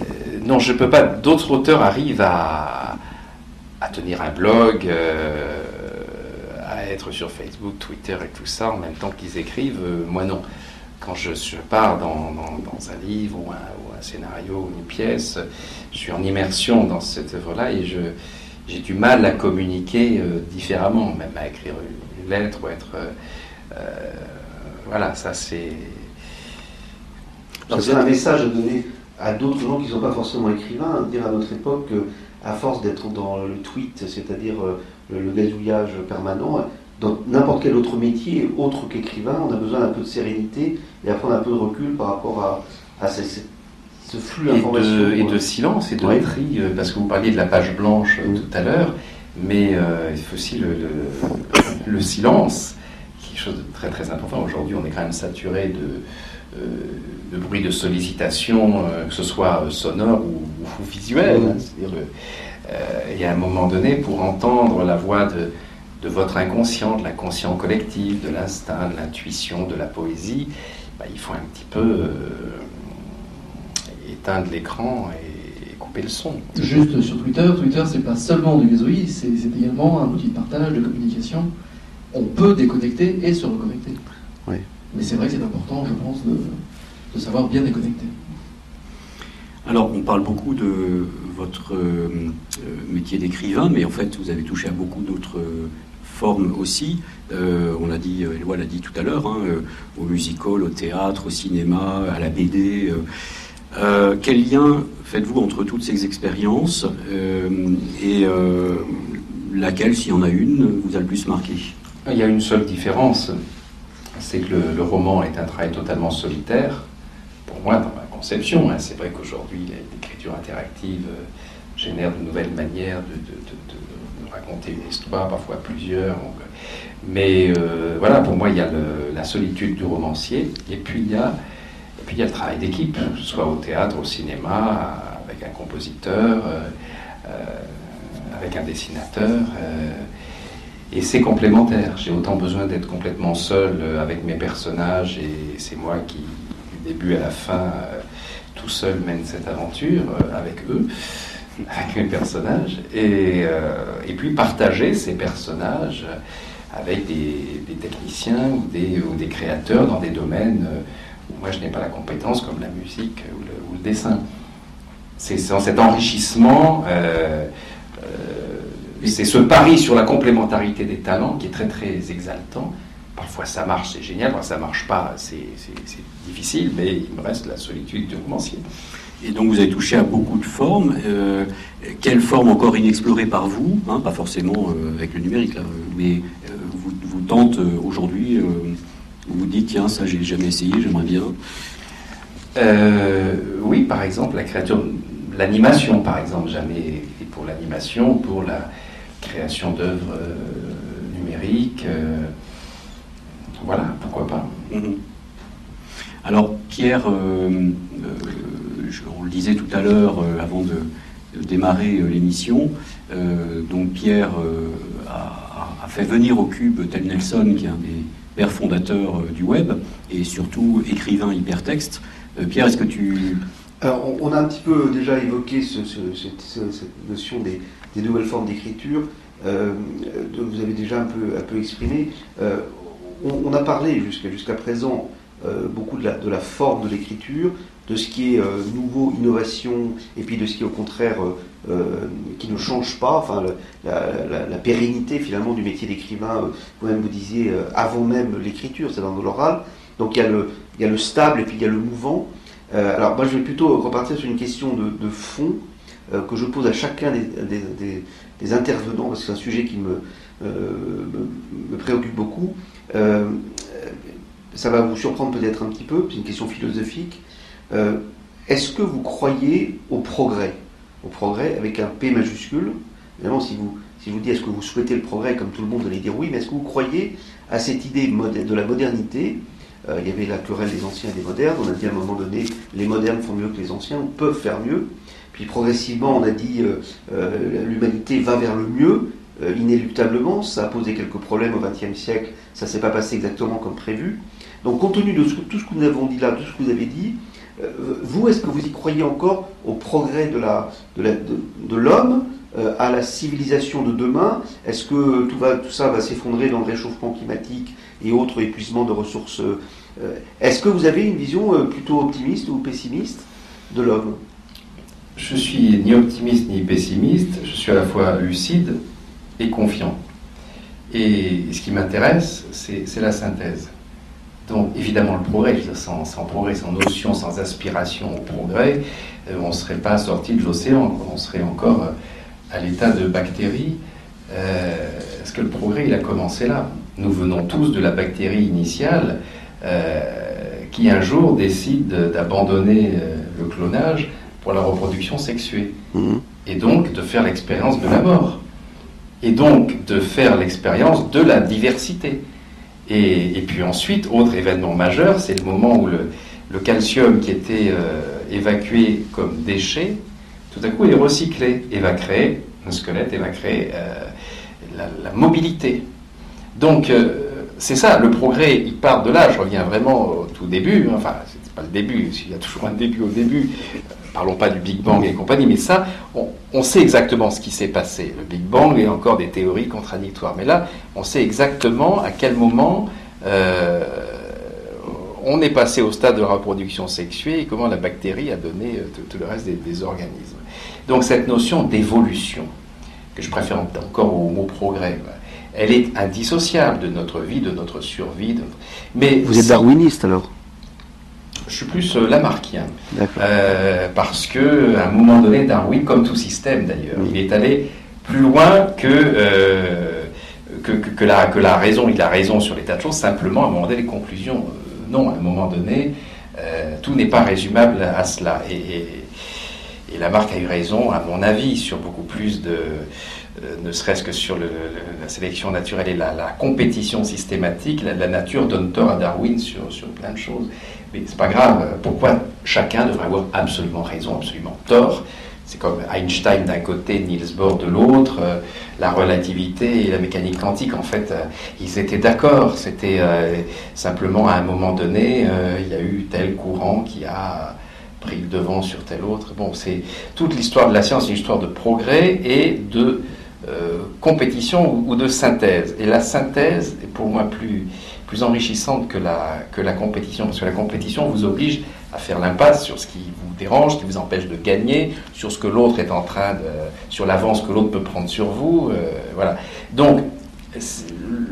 euh, non, je ne peux pas. D'autres auteurs arrivent à, tenir un blog, euh, à être sur Facebook, Twitter et tout ça en même temps qu'ils écrivent. moi, non. Quand je, pars dans, un livre ou un, scénario ou une pièce, je suis en immersion dans cette œuvre-là et j'ai du mal à communiquer différemment, même à écrire une lettre ou être. voilà, ça c'est c'est un message à donner à d'autres gens qui ne sont pas forcément écrivains, dire à notre époque qu'à force d'être dans le tweet, c'est-à-dire euh, le, gazouillage permanent, dans n'importe quel autre métier, autre qu'écrivain, on a besoin d'un peu de sérénité et à prendre un peu de recul par rapport à, ce flux d'informations. Et, de silence et de tri, parce que vous parliez de la page blanche tout à l'heure, mais il faut aussi le, le, silence, quelque chose de très très important. Aujourd'hui, on est quand même saturé de, de bruit de sollicitation, que ce soit sonore ou, visuel. Hein. C'est-à-dire, il y a un moment donné, pour entendre la voix de, de votre inconscient, de l'inconscient collectif, de l'instinct, de l'intuition, de la poésie, bah, il faut un petit peu euh, éteindre l'écran et, couper le son. Juste sur Twitter, Twitter c'est pas seulement du gazoï, c'est également un outil de partage, de communication. On peut déconnecter et se reconnecter. Oui. Mais c'est vrai que c'est important, je pense, de, savoir bien déconnecter. Alors, on parle beaucoup de votre euh, métier d'écrivain, mais en fait, vous avez touché à beaucoup d'autres forme aussi. Euh, on l'a dit, euh, Éloi l'a dit tout à l'heure, hein, euh, au musical, au théâtre, au cinéma, à la BD. quel lien faites-vous entre toutes ces expériences et laquelle, s'il y en a une, vous a le plus marqué? Il y a une seule différence, c'est que le, roman est un travail totalement solitaire. Pour moi, dans ma hein. c'est vrai qu'aujourd'hui, l'écriture interactive génère de nouvelles manières de raconter une histoire, parfois plusieurs. mais euh, voilà, pour moi, il y a la solitude du romancier, et puis il y a, le travail d'équipe, soit au théâtre, au cinéma, avec un compositeur, euh, euh, avec un dessinateur. et c'est complémentaire. J'ai autant besoin d'être complètement seul avec mes personnages, et c'est moi qui, du début à la fin, tout seul mène cette aventure avec eux avec mes personnages, et, euh, et, puis partager ces personnages avec des, techniciens ou des, ou des, créateurs dans des domaines euh, où moi je n'ai pas la compétence, comme la musique ou le, dessin. C'est dans cet enrichissement, euh, c'est ce pari sur la complémentarité des talents qui est très très exaltant. Parfois ça marche, c'est génial, parfois ça marche pas, c'est difficile, mais il me reste la solitude du romancier. Et donc vous avez touché à beaucoup de formes. Euh, quelles formes encore inexplorées par vous hein, Pas forcément euh, avec le numérique, là, mais euh, vous, vous tente aujourd'hui, vous dites, tiens, ça j'ai jamais essayé, j'aimerais bien. oui, par exemple, la créature, l'animation, par exemple, jamais et pour l'animation, pour la création d'œuvres numériques. Voilà, pourquoi pas. Mm-hmm. Alors, Pierre on le disait tout à l'heure euh, avant de, démarrer euh, l'émission, euh, donc Pierre a, fait venir au cube Ted Nelson, qui est un des pères fondateurs du web, et surtout écrivain hypertexte. Pierre, est-ce que tu... Alors, on a un petit peu déjà évoqué cette, notion des, nouvelles formes d'écriture. vous avez déjà un peu, un peu exprimé. On, a parlé jusqu'à présent beaucoup de la, forme de l'écriture, de ce qui est euh, nouveau, innovation, et puis de ce qui au contraire euh, euh, qui ne change pas, enfin la, pérennité finalement du métier d'écrivain, vous-même vous disiez avant même l'écriture, c'est dans l'oral. Donc il y, a le, stable et puis il y a le mouvant. alors moi je vais plutôt repartir sur une question de, fond que je pose à chacun des, des, intervenants, parce que c'est un sujet qui me, me, préoccupe beaucoup. Ça va vous surprendre peut-être un petit peu, c'est une question philosophique. Euh, est-ce que vous croyez au progrès? Au progrès avec un P majuscule Évidemment, si vous, si vous dites est-ce que vous souhaitez le progrès, comme tout le monde allait dire oui, mais est-ce que vous croyez à cette idée de la modernité? Euh, Il y avait la querelle des anciens et des modernes. On a dit à un moment donné, les modernes font mieux que les anciens, ou peuvent faire mieux. Puis progressivement, on a dit euh, l'humanité va vers le mieux, inéluctablement. Ça a posé quelques problèmes au XXe siècle. Ça ne s'est pas passé exactement comme prévu. Donc, compte tenu de tout ce que nous avons dit là, tout ce que vous avez dit, euh, vous, est-ce que vous y croyez encore au progrès de l'homme, euh, à la civilisation de demain? Est-ce que tout, ça va s'effondrer dans le réchauffement climatique et autres épuisements de ressources euh, Est-ce que vous avez une vision plutôt optimiste ou pessimiste de l'homme? Je suis ni optimiste ni pessimiste, je suis à la fois lucide et confiant. Et ce qui m'intéresse, c'est la synthèse. Donc évidemment le progrès, sans, progrès, sans notion, sans aspiration au progrès, euh, on ne serait pas sorti de l'océan, on serait encore euh, à l'état de bactérie. Euh, est-ce que le progrès, il a commencé là? Nous venons tous de la bactérie initiale qui un jour décide d'abandonner le clonage pour la reproduction sexuée. Mhm. Et donc de faire l'expérience de la mort. Et donc de faire l'expérience de la diversité. Et, puis ensuite, autre événement majeur, c'est le moment où le, calcium qui était euh, évacué comme déchet, tout à coup est recyclé et va créer un squelette et va créer euh, la, mobilité. Donc, euh, c'est ça, le progrès, il part de là. Je reviens vraiment au tout début. Hein. Enfin, c'est pas le début, il y a toujours un début au début parlons pas du Big Bang et compagnie, mais ça, on, sait exactement ce qui s'est passé. Le Big Bang et encore des théories contradictoires. Mais là, on sait exactement à quel moment euh, on est passé au stade de reproduction sexuée et comment la bactérie a donné euh, tout, le reste des, organismes. Donc cette notion d'évolution, que je préfère encore au mot progrès, elle est indissociable de notre vie, de notre survie. Mais Vous êtes darwiniste alors? Je suis plus euh, lamarckien. Euh, parce que à un moment donné, Darwin, comme tout système d'ailleurs, il est allé plus loin que, euh, que, la, que, la, raison. Il a raison sur les tas de choses, simplement à un moment donné, les conclusions. non, à un moment donné, tout n'est pas résumable à cela. Et, et, Lamarck a eu raison, à mon avis, sur beaucoup plus de. ne serait-ce que sur la sélection naturelle et la, compétition systématique, la, nature donne tort à Darwin sur, sur plein de choses. Mais c'est pas grave. Pourquoi chacun devrait avoir absolument raison, absolument tort? C'est comme Einstein d'un côté, Niels Bohr de l'autre. Euh, la relativité et la mécanique quantique, en fait, euh, ils étaient d'accord. C'était euh, simplement à un moment donné, il y a eu tel courant qui a pris le devant sur tel autre. Bon, c'est toute l'histoire de la science, une histoire de progrès et de compétition ou, ou, de synthèse. Et la synthèse est pour moi plus plus enrichissante que la, que la compétition, parce que la compétition vous oblige à faire l'impasse sur ce qui vous dérange, qui vous empêche de gagner, sur ce que l'autre est en train de, sur l'avance que l'autre peut prendre sur vous, euh, voilà. Donc,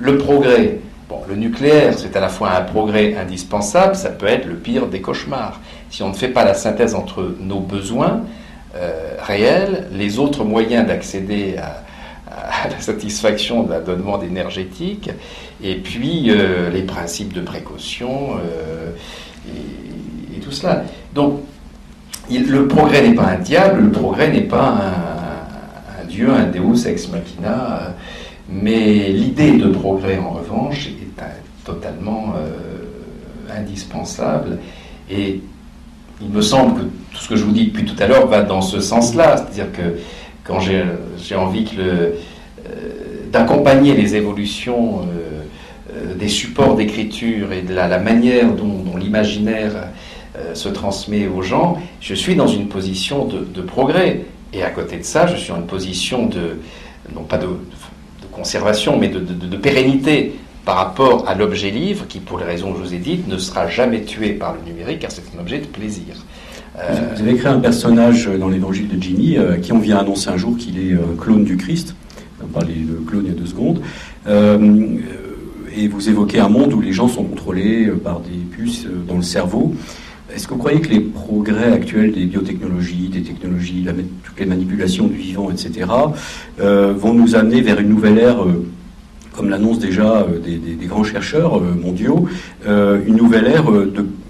le progrès, bon, le nucléaire, c'est à la fois un progrès indispensable, ça peut être le pire des cauchemars. Si on ne fait pas la synthèse entre nos besoins euh, réels, les autres moyens d'accéder à, à la satisfaction de la demande énergétique, et puis euh, les principes de précaution euh, et, tout cela. Donc, le progrès n'est pas un diable, le progrès n'est pas un, dieu, un deus ex machina, mais l'idée de progrès, en revanche, est totalement euh, indispensable. Et il me semble que tout ce que je vous dis depuis tout à l'heure va dans ce sens-là, c'est-à-dire que quand j'ai envie d'accompagner les évolutions euh, des supports d'écriture et de la, manière dont, l'imaginaire euh, se transmet aux gens, je suis dans une position de, progrès. Et à côté de ça, je suis en une position de, non pas de, conservation, mais de, pérennité par rapport à l'objet livre, qui, pour les raisons que je vous ai dites, ne sera jamais tué par le numérique, car c'est un objet de plaisir. Vous avez créé un personnage dans l'évangile de Ginny, euh, qui on vient annoncer un jour qu'il est clone du Christ. On parlait de clone il y a deux secondes et vous évoquez un monde où les gens sont contrôlés euh, par des puces euh, dans le cerveau. Est-ce que vous croyez que les progrès actuels des biotechnologies, des technologies, toutes les manipulations du vivant, etc., euh, vont nous amener vers une nouvelle ère, comme l'annoncent déjà des, grands chercheurs mondiaux, une nouvelle ère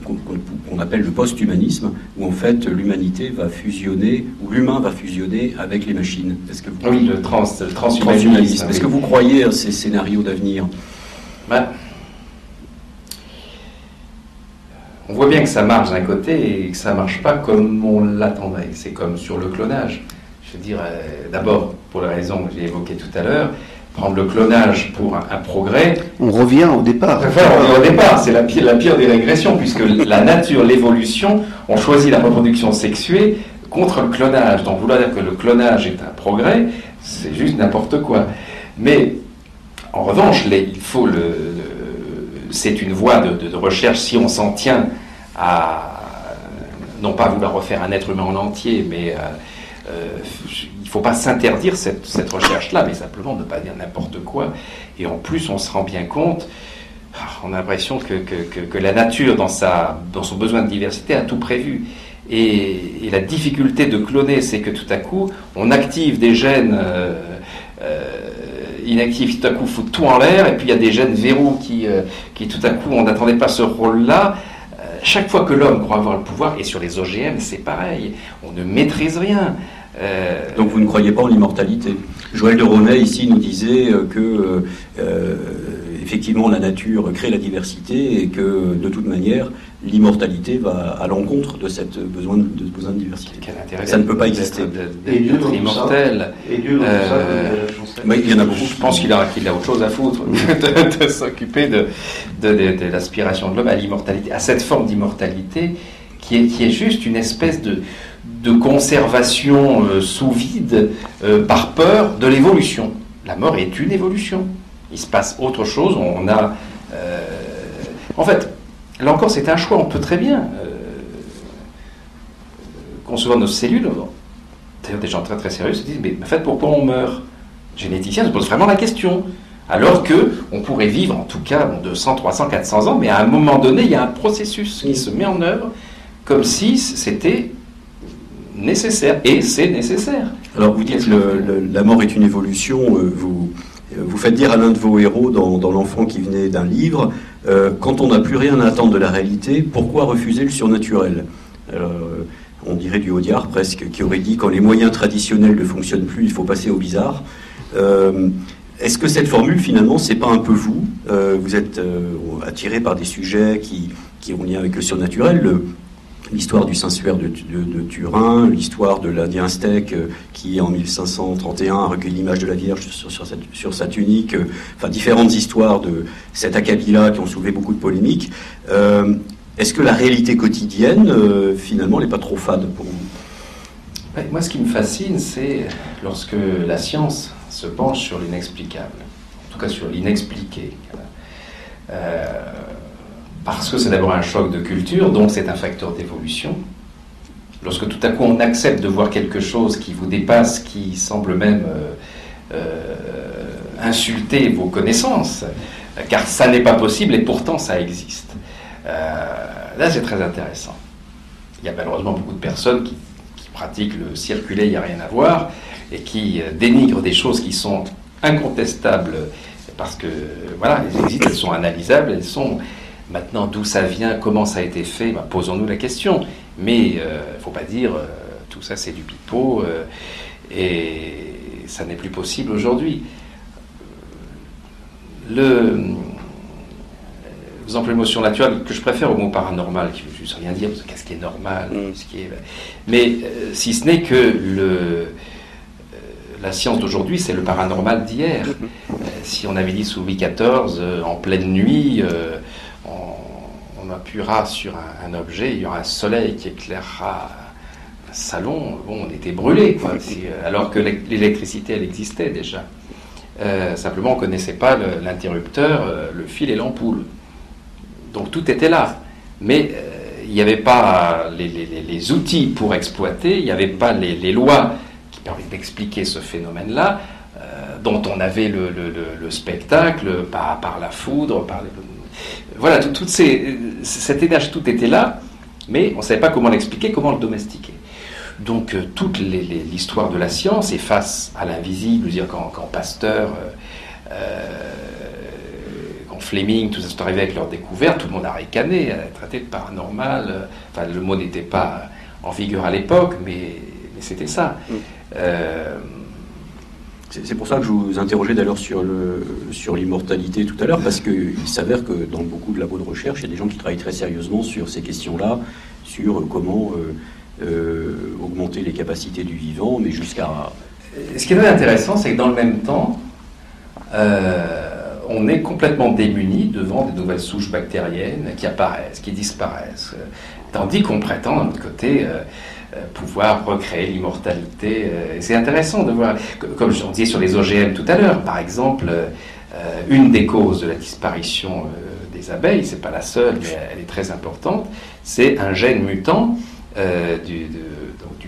qu'on appelle le post-humanisme, où en fait l'humanité va fusionner, ou l'humain va fusionner avec les machines Est-ce que vous... Oui, le, trans, le transhumanisme. Est-ce que vous croyez à ces scénarios d'avenir? Ben, on voit bien que ça marche d'un côté et que ça ne marche pas comme on l'attendrait. C'est comme sur le clonage. Je veux dire, euh, d'abord, pour la raison que j'ai évoquée tout à l'heure, prendre le clonage pour un, progrès. On revient au départ. Enfin, on revient au départ, c'est la pire, la pire des régressions, puisque la nature, l'évolution ont choisi la reproduction sexuée contre le clonage. Donc vouloir dire que le clonage est un progrès, c'est juste n'importe quoi. Mais en revanche, il faut le, c'est une voie de, recherche si on s'en tient à non pas vouloir refaire un être humain en entier, mais euh, euh, il ne faut pas s'interdire cette, recherche-là, mais simplement ne pas dire n'importe quoi. Et en plus, on se rend bien compte, ah, on a l'impression que, la nature, dans, sa, dans son besoin de diversité, a tout prévu. Et, la difficulté de cloner, c'est que tout à coup, on active des gènes. Euh, inactif tout à coup fout tout en l'air, et puis il y a des gènes verrous qui, euh, tout à coup on n'attendait pas ce rôle-là. Euh, chaque fois que l'homme croit avoir le pouvoir, et sur les OGM, c'est pareil, on ne maîtrise rien. Donc vous ne croyez pas en l'immortalité? Joël de Ronet ici nous disait que effectivement la nature crée la diversité et que de toute manière l'immortalité va à l'encontre de cette besoin de, besoin de diversité. ça ne peut pas exister. D'être immortel. Et Dieu, euh, il y en a beaucoup. Je pense qu'il a, qu'il a autre chose à foutre de, s'occuper de, de, l'aspiration de l'homme à l'immortalité, à cette forme d'immortalité qui est, qui est juste une espèce de, de conservation euh, sous vide euh, par peur de l'évolution. La mort est une évolution. Il se passe autre chose. On a, en fait, Là encore, c'est un choix. On peut très bien euh, concevoir nos cellules. D'ailleurs, des gens très très sérieux se disent Mais en fait, pourquoi on meurt? Généticiens se posent vraiment la question. Alors que on pourrait vivre en tout cas 200, 300, 400 ans, mais à un moment donné, il y a un processus qui se met en œuvre comme si c'était nécessaire. Et c'est nécessaire. Alors vous dites que la mort est une évolution. Euh, vous, vous faites dire à l'un de vos héros dans, L'enfant qui venait d'un livre euh, quand on n'a plus rien à attendre de la réalité, pourquoi refuser le surnaturel? Euh, On dirait du Audiard presque, qui aurait dit quand les moyens traditionnels ne fonctionnent plus, il faut passer au bizarre. Euh, est-ce que cette formule, finalement, c'est pas un peu vous? Vous êtes attiré par des sujets qui, qui ont lien avec le surnaturel. L'histoire du Saint-Suaire de, Turin, l'histoire de l'Indien aztèque euh, qui, en 1531, a recueilli l'image de la Vierge sur, sa, tunique, euh, enfin différentes histoires de cet acabit-là qui ont soulevé beaucoup de polémiques. Euh, est-ce que la réalité quotidienne, finalement, n'est pas trop fade pour vous? Moi, ce qui me fascine, c'est lorsque la science se penche sur l'inexplicable, en tout cas sur l'inexpliqué parce que c'est d'abord un choc de culture, donc c'est un facteur d'évolution. Lorsque tout à coup on accepte de voir quelque chose qui vous dépasse, qui semble même euh, euh, insulter vos connaissances, car ça n'est pas possible et pourtant ça existe. Euh, là c'est très intéressant. Il y a malheureusement beaucoup de personnes qui, pratiquent le circuler, il n'y a rien à voir, et qui dénigrent des choses qui sont incontestables, parce que voilà, elles existent, elles sont analysables, elles sont Maintenant, d'où ça vient, comment ça a été fait, bah, posons-nous la question. Mais il euh, ne faut pas dire euh, tout ça c'est du pipeau euh, et ça n'est plus possible aujourd'hui. Le, employez l'émotion naturelle que je préfère au mot paranormal, qui veut juste rien dire, parce qu'est-ce qui est normal, mm. ce qui est... Mais si ce n'est que le, la science d'aujourd'hui, c'est le paranormal d'hier. Mm-hmm. si on avait dit sous Louis XIV, en pleine nuit, on, appuiera sur un, objet, il y aura un soleil qui éclairera un salon, bon, on était brûlés, euh, alors que l'électricité, elle existait déjà. Euh, simplement, on ne connaissait pas l'interrupteur, euh, le, fil et l'ampoule. Donc tout était là. Mais il n'y avait pas les, outils pour exploiter, il n'y avait pas les, lois qui permettent d'expliquer ce phénomène-là, dont on avait le, spectacle par, par, la foudre, par les, voilà, toutes ces, cette énergie, tout était là, mais on ne savait pas comment l'expliquer, comment le domestiquer. Donc euh, toute l'histoire de la science est face à l'invisible, dire quand, quand Pasteur, euh, euh, quand Fleming, tout ça sont arrivé avec leur découverte, tout le monde a ricané, a traité de paranormal. enfin, le mot n'était pas en vigueur à l'époque, mais, c'était ça. Mm. C'est pour ça que je vous interrogeais d'ailleurs sur l'immortalité tout à l'heure, parce qu'il s'avère que dans beaucoup de labos de recherche, il y a des gens qui travaillent très sérieusement sur ces questions-là, sur comment euh, euh, augmenter les capacités du vivant, mais jusqu'à... Ce qui est intéressant, c'est que dans le même temps, euh, on est complètement démuni devant des nouvelles souches bactériennes qui apparaissent, qui disparaissent, tandis qu'on prétend, d'un autre côté, euh, pouvoir recréer l'immortalité. Euh, c'est intéressant de voir, comme je disais sur les OGM tout à l'heure, par exemple, euh, une des causes de la disparition des abeilles, c'est pas la seule, mais elle est très importante, c'est un gène mutant du,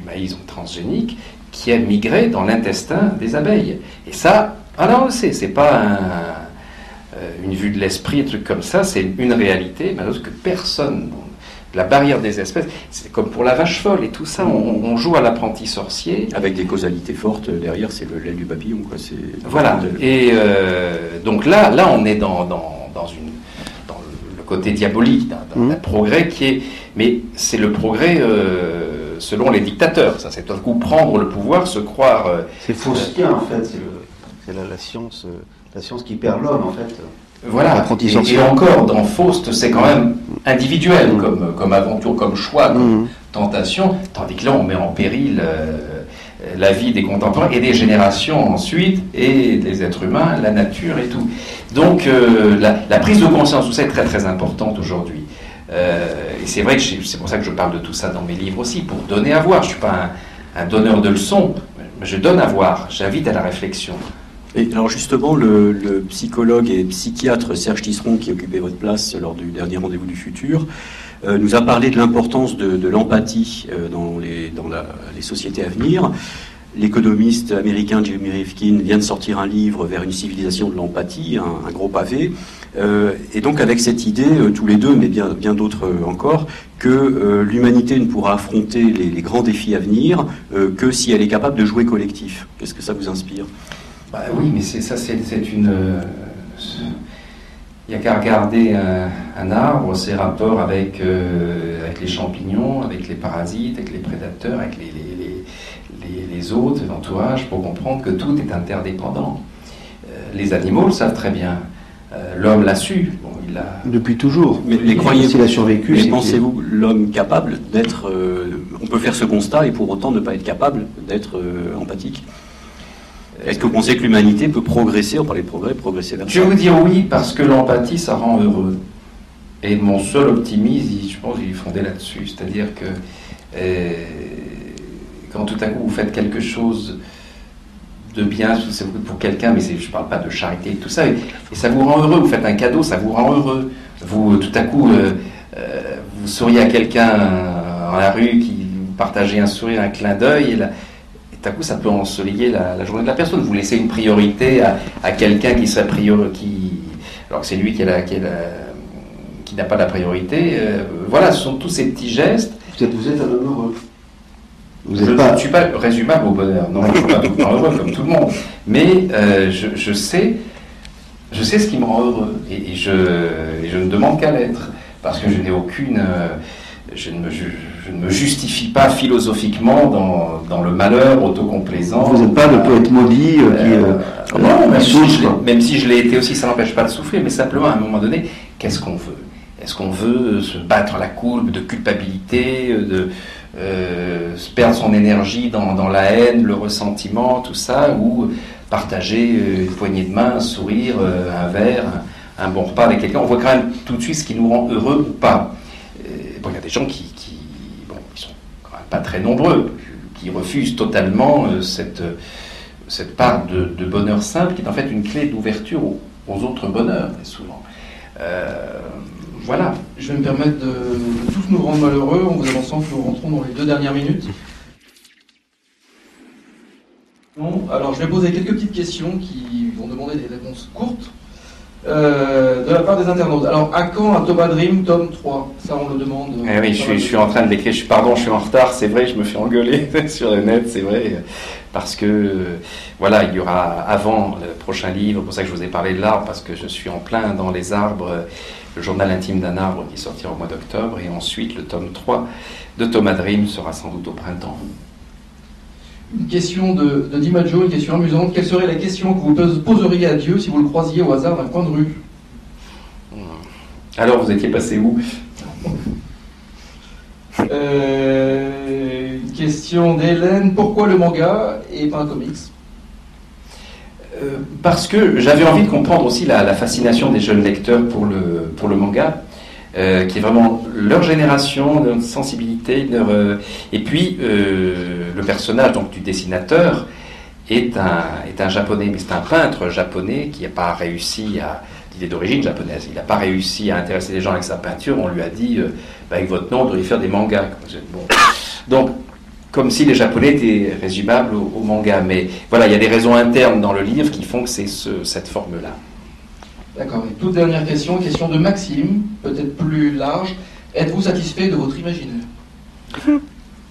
maïs transgénique qui a migré dans l'intestin des abeilles. Et ça, alors on le sait, c'est pas une vue de l'esprit, un truc comme ça, c'est une réalité, malheureusement que personne la barrière des espèces, c'est comme pour la vache folle et tout ça, on, joue à l'apprenti sorcier. Avec des causalités fortes derrière, c'est le lait du papillon. Quoi. Voilà. Et euh, donc là, là, on est dans, dans, une, dans le côté diabolique d'un Mhm. progrès qui est. Mais c'est le progrès euh, selon les dictateurs. Ça, c'est tout à coup prendre le pouvoir, se croire. euh, C'est faustien en fait, c'est le- c'est la, la science, euh, la science qui perd l'homme en fait. Voilà. Et, et encore, dans Faust, c'est quand même individuel Mhm. comme, comme aventure, comme choix, comme Mhm. tentation. Tandis que là, on met en péril euh, la vie des contemporains et des générations ensuite, et des êtres humains, la nature et tout. Donc, euh, la, la prise de conscience, tout ça est très très importante aujourd'hui. Euh, et c'est vrai que c'est pour ça que je parle de tout ça dans mes livres aussi, pour donner à voir. Je ne suis pas un, un donneur de leçons, mais je donne à voir, j'invite à la réflexion. Alors justement, le, psychologue et psychiatre Serge Tisseron, qui occupait votre place lors du dernier rendez-vous du futur, euh, nous a parlé de l'importance de, l'empathie euh, dans, les, sociétés à venir. L'économiste américain Jeremy Rifkin vient de sortir un livre vers une civilisation de l'empathie, un, gros pavé. Euh, et donc avec cette idée, tous les deux, mais bien, d'autres encore, que l'humanité ne pourra affronter les, les grands défis à venir que si elle est capable de jouer collectif. Qu'est-ce que ça vous inspire? Bah oui, mais c'est ça, c'est c'est une. euh, Il n'y a qu'à regarder un, un arbre, ses rapports avec, euh, avec les champignons, avec les parasites, avec les prédateurs, avec les, les, les, les, les hôtes, l'entourage, pour comprendre que tout est interdépendant. Euh, les animaux le savent très bien. Euh, L'homme l'a su. Bon, il l'a. Depuis toujours. Mais, mais croyez-vous a survécu, Mais qu'il- pensez-vous l'homme capable d'être euh, On peut faire ce constat et pour autant ne pas être capable d'être euh, empathique? Est-ce que vous pensez que l'humanité peut progresser On parlait de progrès, progresser vers Je vais vous dire oui, parce que l'empathie, ça rend heureux. Et mon seul optimisme, je pense, il est fondé là-dessus. C'est-à-dire que euh, quand tout à coup vous faites quelque chose de bien pour quelqu'un, mais je ne parle pas de charité et tout ça, et, et ça vous rend heureux, vous faites un cadeau, ça vous rend heureux. Vous, tout à coup, euh, euh, vous souriez à quelqu'un dans la rue, qui vous partagez un sourire, un clin d'œil, et, là, et tout à coup, ça peut ensoleiller la, la journée de la personne. Vous laissez une priorité à, à quelqu'un qui serait priori, qui, alors que c'est lui qui, a qui, qui n'a pas la priorité. euh, voilà, ce sont tous ces petits gestes. Peut-être vous êtes un homme heureux. Vous je pas. ne suis pas résumable au bonheur. Non, je ne suis pas tout le temps heureux comme tout le monde. Mais euh, je, je sais, je sais ce qui me rend heureux. Et, et je, et je ne demande qu'à l'être. Parce que je n'ai aucune. euh, je, ne me, ju- je ne me justifie pas philosophiquement dans, dans le malheur autocomplaisant. Vous n'êtes pas le poète maudit euh, qui. Euh, euh, non, même si, je l'ai- même si je l'ai été aussi, ça n'empêche pas de souffrir, mais simplement à un moment donné, qu'est-ce qu'on veut? Est-ce qu'on veut se battre la courbe de culpabilité, de euh, perdre son énergie dans, dans la haine, le ressentiment, tout ça, ou partager euh, une poignée de main, un sourire, euh, un verre, un, un bon repas avec quelqu'un? On voit quand même tout de suite ce qui nous rend heureux ou pas. Euh, bon, il y a des gens qui, qui, bon, ils sont quand même pas très nombreux, qui refusent totalement euh, cette, euh, cette part de, bonheur simple qui est en fait une clé d'ouverture aux, autres bonheurs, souvent. Euh, voilà. Je vais me permettre de, tous nous rendre malheureux en vous annonçant que nous rentrons dans les deux dernières minutes. Alors je vais poser quelques petites questions qui vont demander des réponses courtes euh, de la part des internautes. Alors, à quand un Thomas Dream tome 3 Ça, on le demande. Eh oui, je suis, en train de pardon, je suis en retard, c'est vrai, je me fais engueuler sur le net, c'est vrai. Parce que, voilà, il y aura avant le prochain livre, pour ça que je vous ai parlé de l'arbre, parce que je suis en plein dans les arbres, le journal intime d'un arbre qui sortira au mois d'octobre, et ensuite le tome 3 de Thomas Dream sera sans doute au printemps. Une question de, de Dimaggio, une question amusante. Quelle serait la question que vous pose- poseriez à Dieu si vous le croisiez au hasard d'un coin de rue? Alors, vous étiez passé où? Euh, Une question d'Hélène. Pourquoi le manga et pas un comics? Euh, parce que j'avais envie de comprendre aussi la, la fascination des jeunes lecteurs pour le, pour le manga, euh, qui est vraiment leur génération, leur sensibilité, euh, et puis euh, le personnage donc du dessinateur est un, est un japonais, mais c'est un peintre japonais qui n'a pas réussi à il est d'origine japonaise, il n'a pas réussi à intéresser les gens avec sa peinture, on lui a dit bah, avec votre nom, vous devriez faire des mangas. Donc comme si les Japonais étaient résumables au, au manga. Mais voilà, il y a des raisons internes dans le livre qui font que c'est ce- cette forme-là. D'accord. Et toute dernière question, question de Maxime, peut-être plus large. Êtes-vous satisfait de votre imaginaire?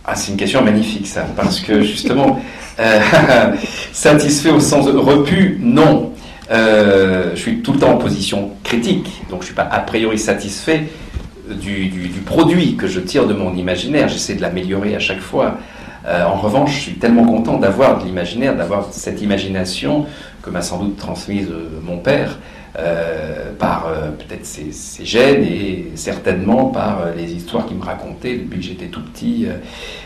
Ah, c'est une question magnifique, ça, parce que justement, euh, satisfait au sens de repu, non. je suis tout le temps en position critique, donc je ne suis pas a priori satisfait du, produit que je tire de mon imaginaire. J'essaie de l'améliorer à chaque fois. en revanche, je suis tellement content d'avoir de l'imaginaire, d'avoir cette imagination que m'a sans doute transmise mon père, euh, par euh, peut-être ses, gènes et certainement par euh, les histoires qu'il me racontait depuis que j'étais tout petit.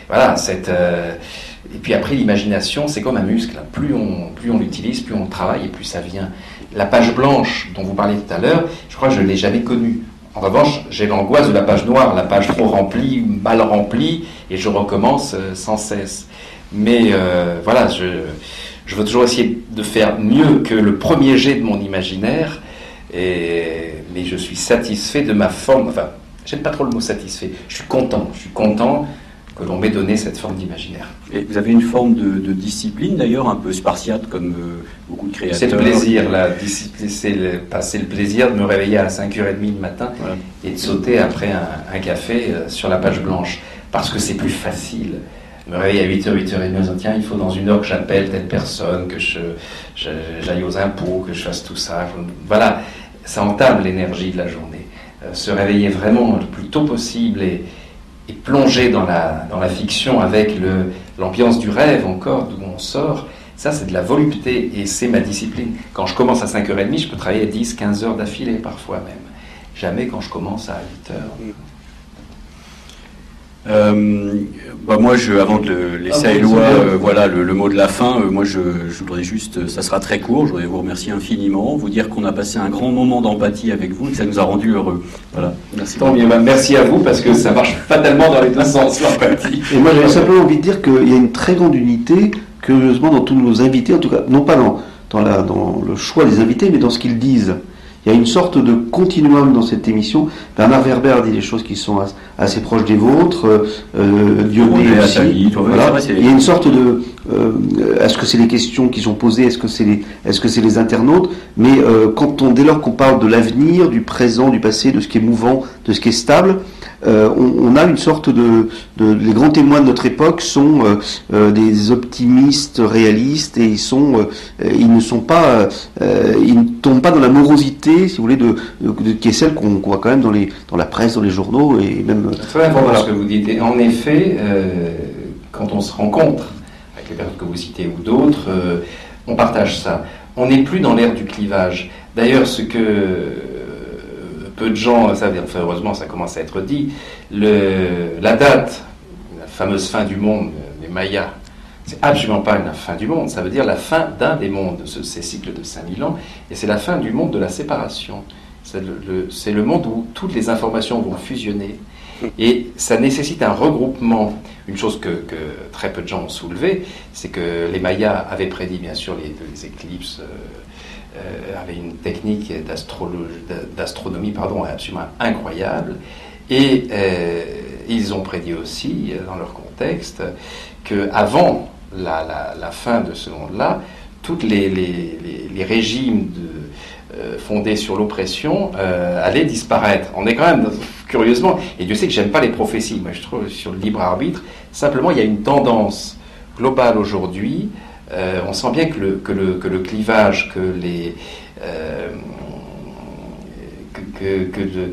voilà, cette, et puis après, l'imagination, c'est comme un muscle. Plus on, plus on l'utilise, plus on travaille et plus ça vient. La page blanche dont vous parliez tout à l'heure, je crois que je ne l'ai jamais connue. En revanche, j'ai l'angoisse de la page noire, la page trop remplie, mal remplie, et je recommence sans cesse. Mais voilà, je, je veux toujours essayer de faire mieux que le premier jet de mon imaginaire, et, mais je suis satisfait de ma forme. Enfin, j'aime pas trop le mot satisfait. Je suis content. Je suis content que l'on m'ait donné cette forme d'imaginaire. Et vous avez une forme de, discipline d'ailleurs, un peu spartiate comme euh, beaucoup de créateurs. C'est le plaisir, la discipline, c'est le plaisir de me réveiller à 5h30 le matin et de sauter après un, café euh, sur la page blanche. Parce que c'est plus facile me réveille à 8h, 8h30, en disant tiens, il faut dans une heure que j'appelle telle personne, que je, j'aille aux impôts, que je fasse tout ça. Voilà, ça entame l'énergie de la journée. Euh, se réveiller vraiment le plus tôt possible et, et plonger dans la, dans la fiction avec l'ambiance du rêve encore, d'où on sort, ça c'est de la volupté et c'est ma discipline. Quand je commence à 5h30, je peux travailler 10, 15 heures d'affilée parfois même. Jamais quand je commence à 8h. Euh, bah moi, je, avant de laisser à Eloi, euh, voilà, le, mot de la fin, euh, moi, je, voudrais juste, ça sera très court, je voudrais vous remercier infiniment, vous dire qu'on a passé un grand moment d'empathie avec vous et que ça nous a rendu heureux. Voilà. Merci. Bah, merci à vous parce que ça marche fatalement dans les deux sens, l'empathie. Et moi, j'avais simplement envie de dire qu'il y a une très grande unité, curieusement, dans tous nos invités, en tout cas, non pas dans, dans, la, dans le choix des invités, mais dans ce qu'ils disent. Il y a une sorte de continuum dans cette émission. Bernard Werber dit des choses qui sont assez proches des vôtres. Euh, euh aussi. voilà. Il y a une sorte de. Euh, est-ce que c'est les questions qui sont posées Est-ce que c'est les, est-ce que c'est les internautes? Mais euh, quand on, dès lors qu'on parle de l'avenir, du présent, du passé, de ce qui est mouvant, de ce qui est stable, euh, on, a une sorte de, Les grands témoins de notre époque sont euh, euh, des optimistes réalistes et ils, sont, ils ne sont pas. ils ne tombent pas dans la morosité, si vous voulez, de, qui est celle qu'on voit quand même dans, les, dans la presse, dans les journaux et même. Très important ce que vous dites. en effet, quand on se rencontre avec les personnes que vous citez ou d'autres, on partage ça. On n'est plus dans l'ère du clivage. D'ailleurs, ce que peu de gens savent, enfin heureusement ça commence à être dit, la date, la fameuse fin du monde, les Mayas, c'est absolument pas la fin du monde, ça veut dire la fin d'un des mondes, ces cycles de 5000 ans, et c'est la fin du monde de la séparation. C'est le, monde où toutes les informations vont fusionner, et ça nécessite un regroupement. Une chose que, très peu de gens ont soulevé, c'est que les Mayas avaient prédit bien sûr les, éclipses. Euh, avait une technique d'astronomie pardon, absolument incroyable. Et euh, ils ont prédit aussi, euh, dans leur contexte, qu'avant la, la, fin de ce monde-là, tous les, régimes fondés sur l'oppression allaient disparaître. On est quand même, curieusement, et Dieu sait que j'aime pas les prophéties, moi je trouve sur le libre arbitre, simplement il y a une tendance globale aujourd'hui euh, on sent bien que le, que le, que le clivage, que les. Euh, que, que, de,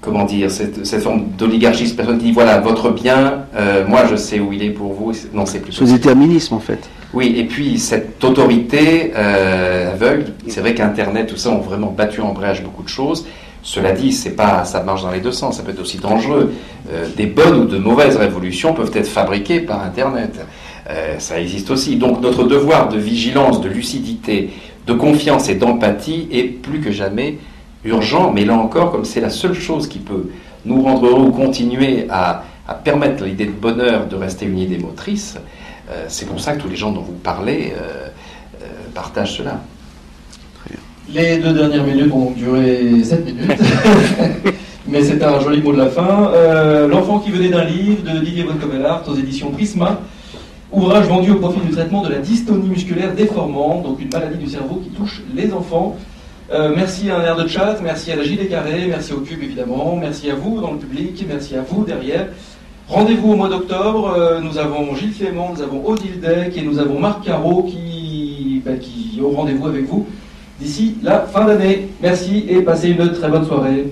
comment dire, cette, cette forme d'oligarchie, cette personne qui dit voilà, votre bien, euh, moi je sais où il est pour vous. Non, c'est plus. Ce déterminisme en fait. Oui, et puis cette autorité aveugle, c'est vrai qu'Internet, tout ça ont vraiment battu en brèche beaucoup de choses. Cela dit, c'est pas, ça marche dans les deux sens, ça peut être aussi dangereux. des bonnes ou de mauvaises révolutions peuvent être fabriquées par Internet. Euh, ça existe aussi. Donc notre devoir de vigilance, de lucidité, de confiance et d'empathie est plus que jamais urgent, mais là encore, comme c'est la seule chose qui peut nous rendre heureux ou continuer à, permettre l'idée de bonheur de rester une idée motrice, euh, c'est pour ça que tous les gens dont vous parlez euh, partagent cela. Les deux dernières minutes vont durer 7 minutes, mais c'est un joli mot de la fin. L'enfant qui venait d'un livre de Didier Boncovelart aux éditions Prisma. Ouvrage vendu au profit du traitement de la dystonie musculaire déformante, donc une maladie du cerveau qui touche les enfants. Euh, merci à un air de chat, merci à la Gilet Carré, merci au Cube évidemment, merci à vous dans le public, merci à vous derrière. Rendez-vous au mois d'octobre, euh, nous avons Gilles Clément, nous avons Odile Deck et nous avons Marc Caro qui, bah, qui ont rendez-vous avec vous d'ici la fin d'année. Merci et passez une très bonne soirée.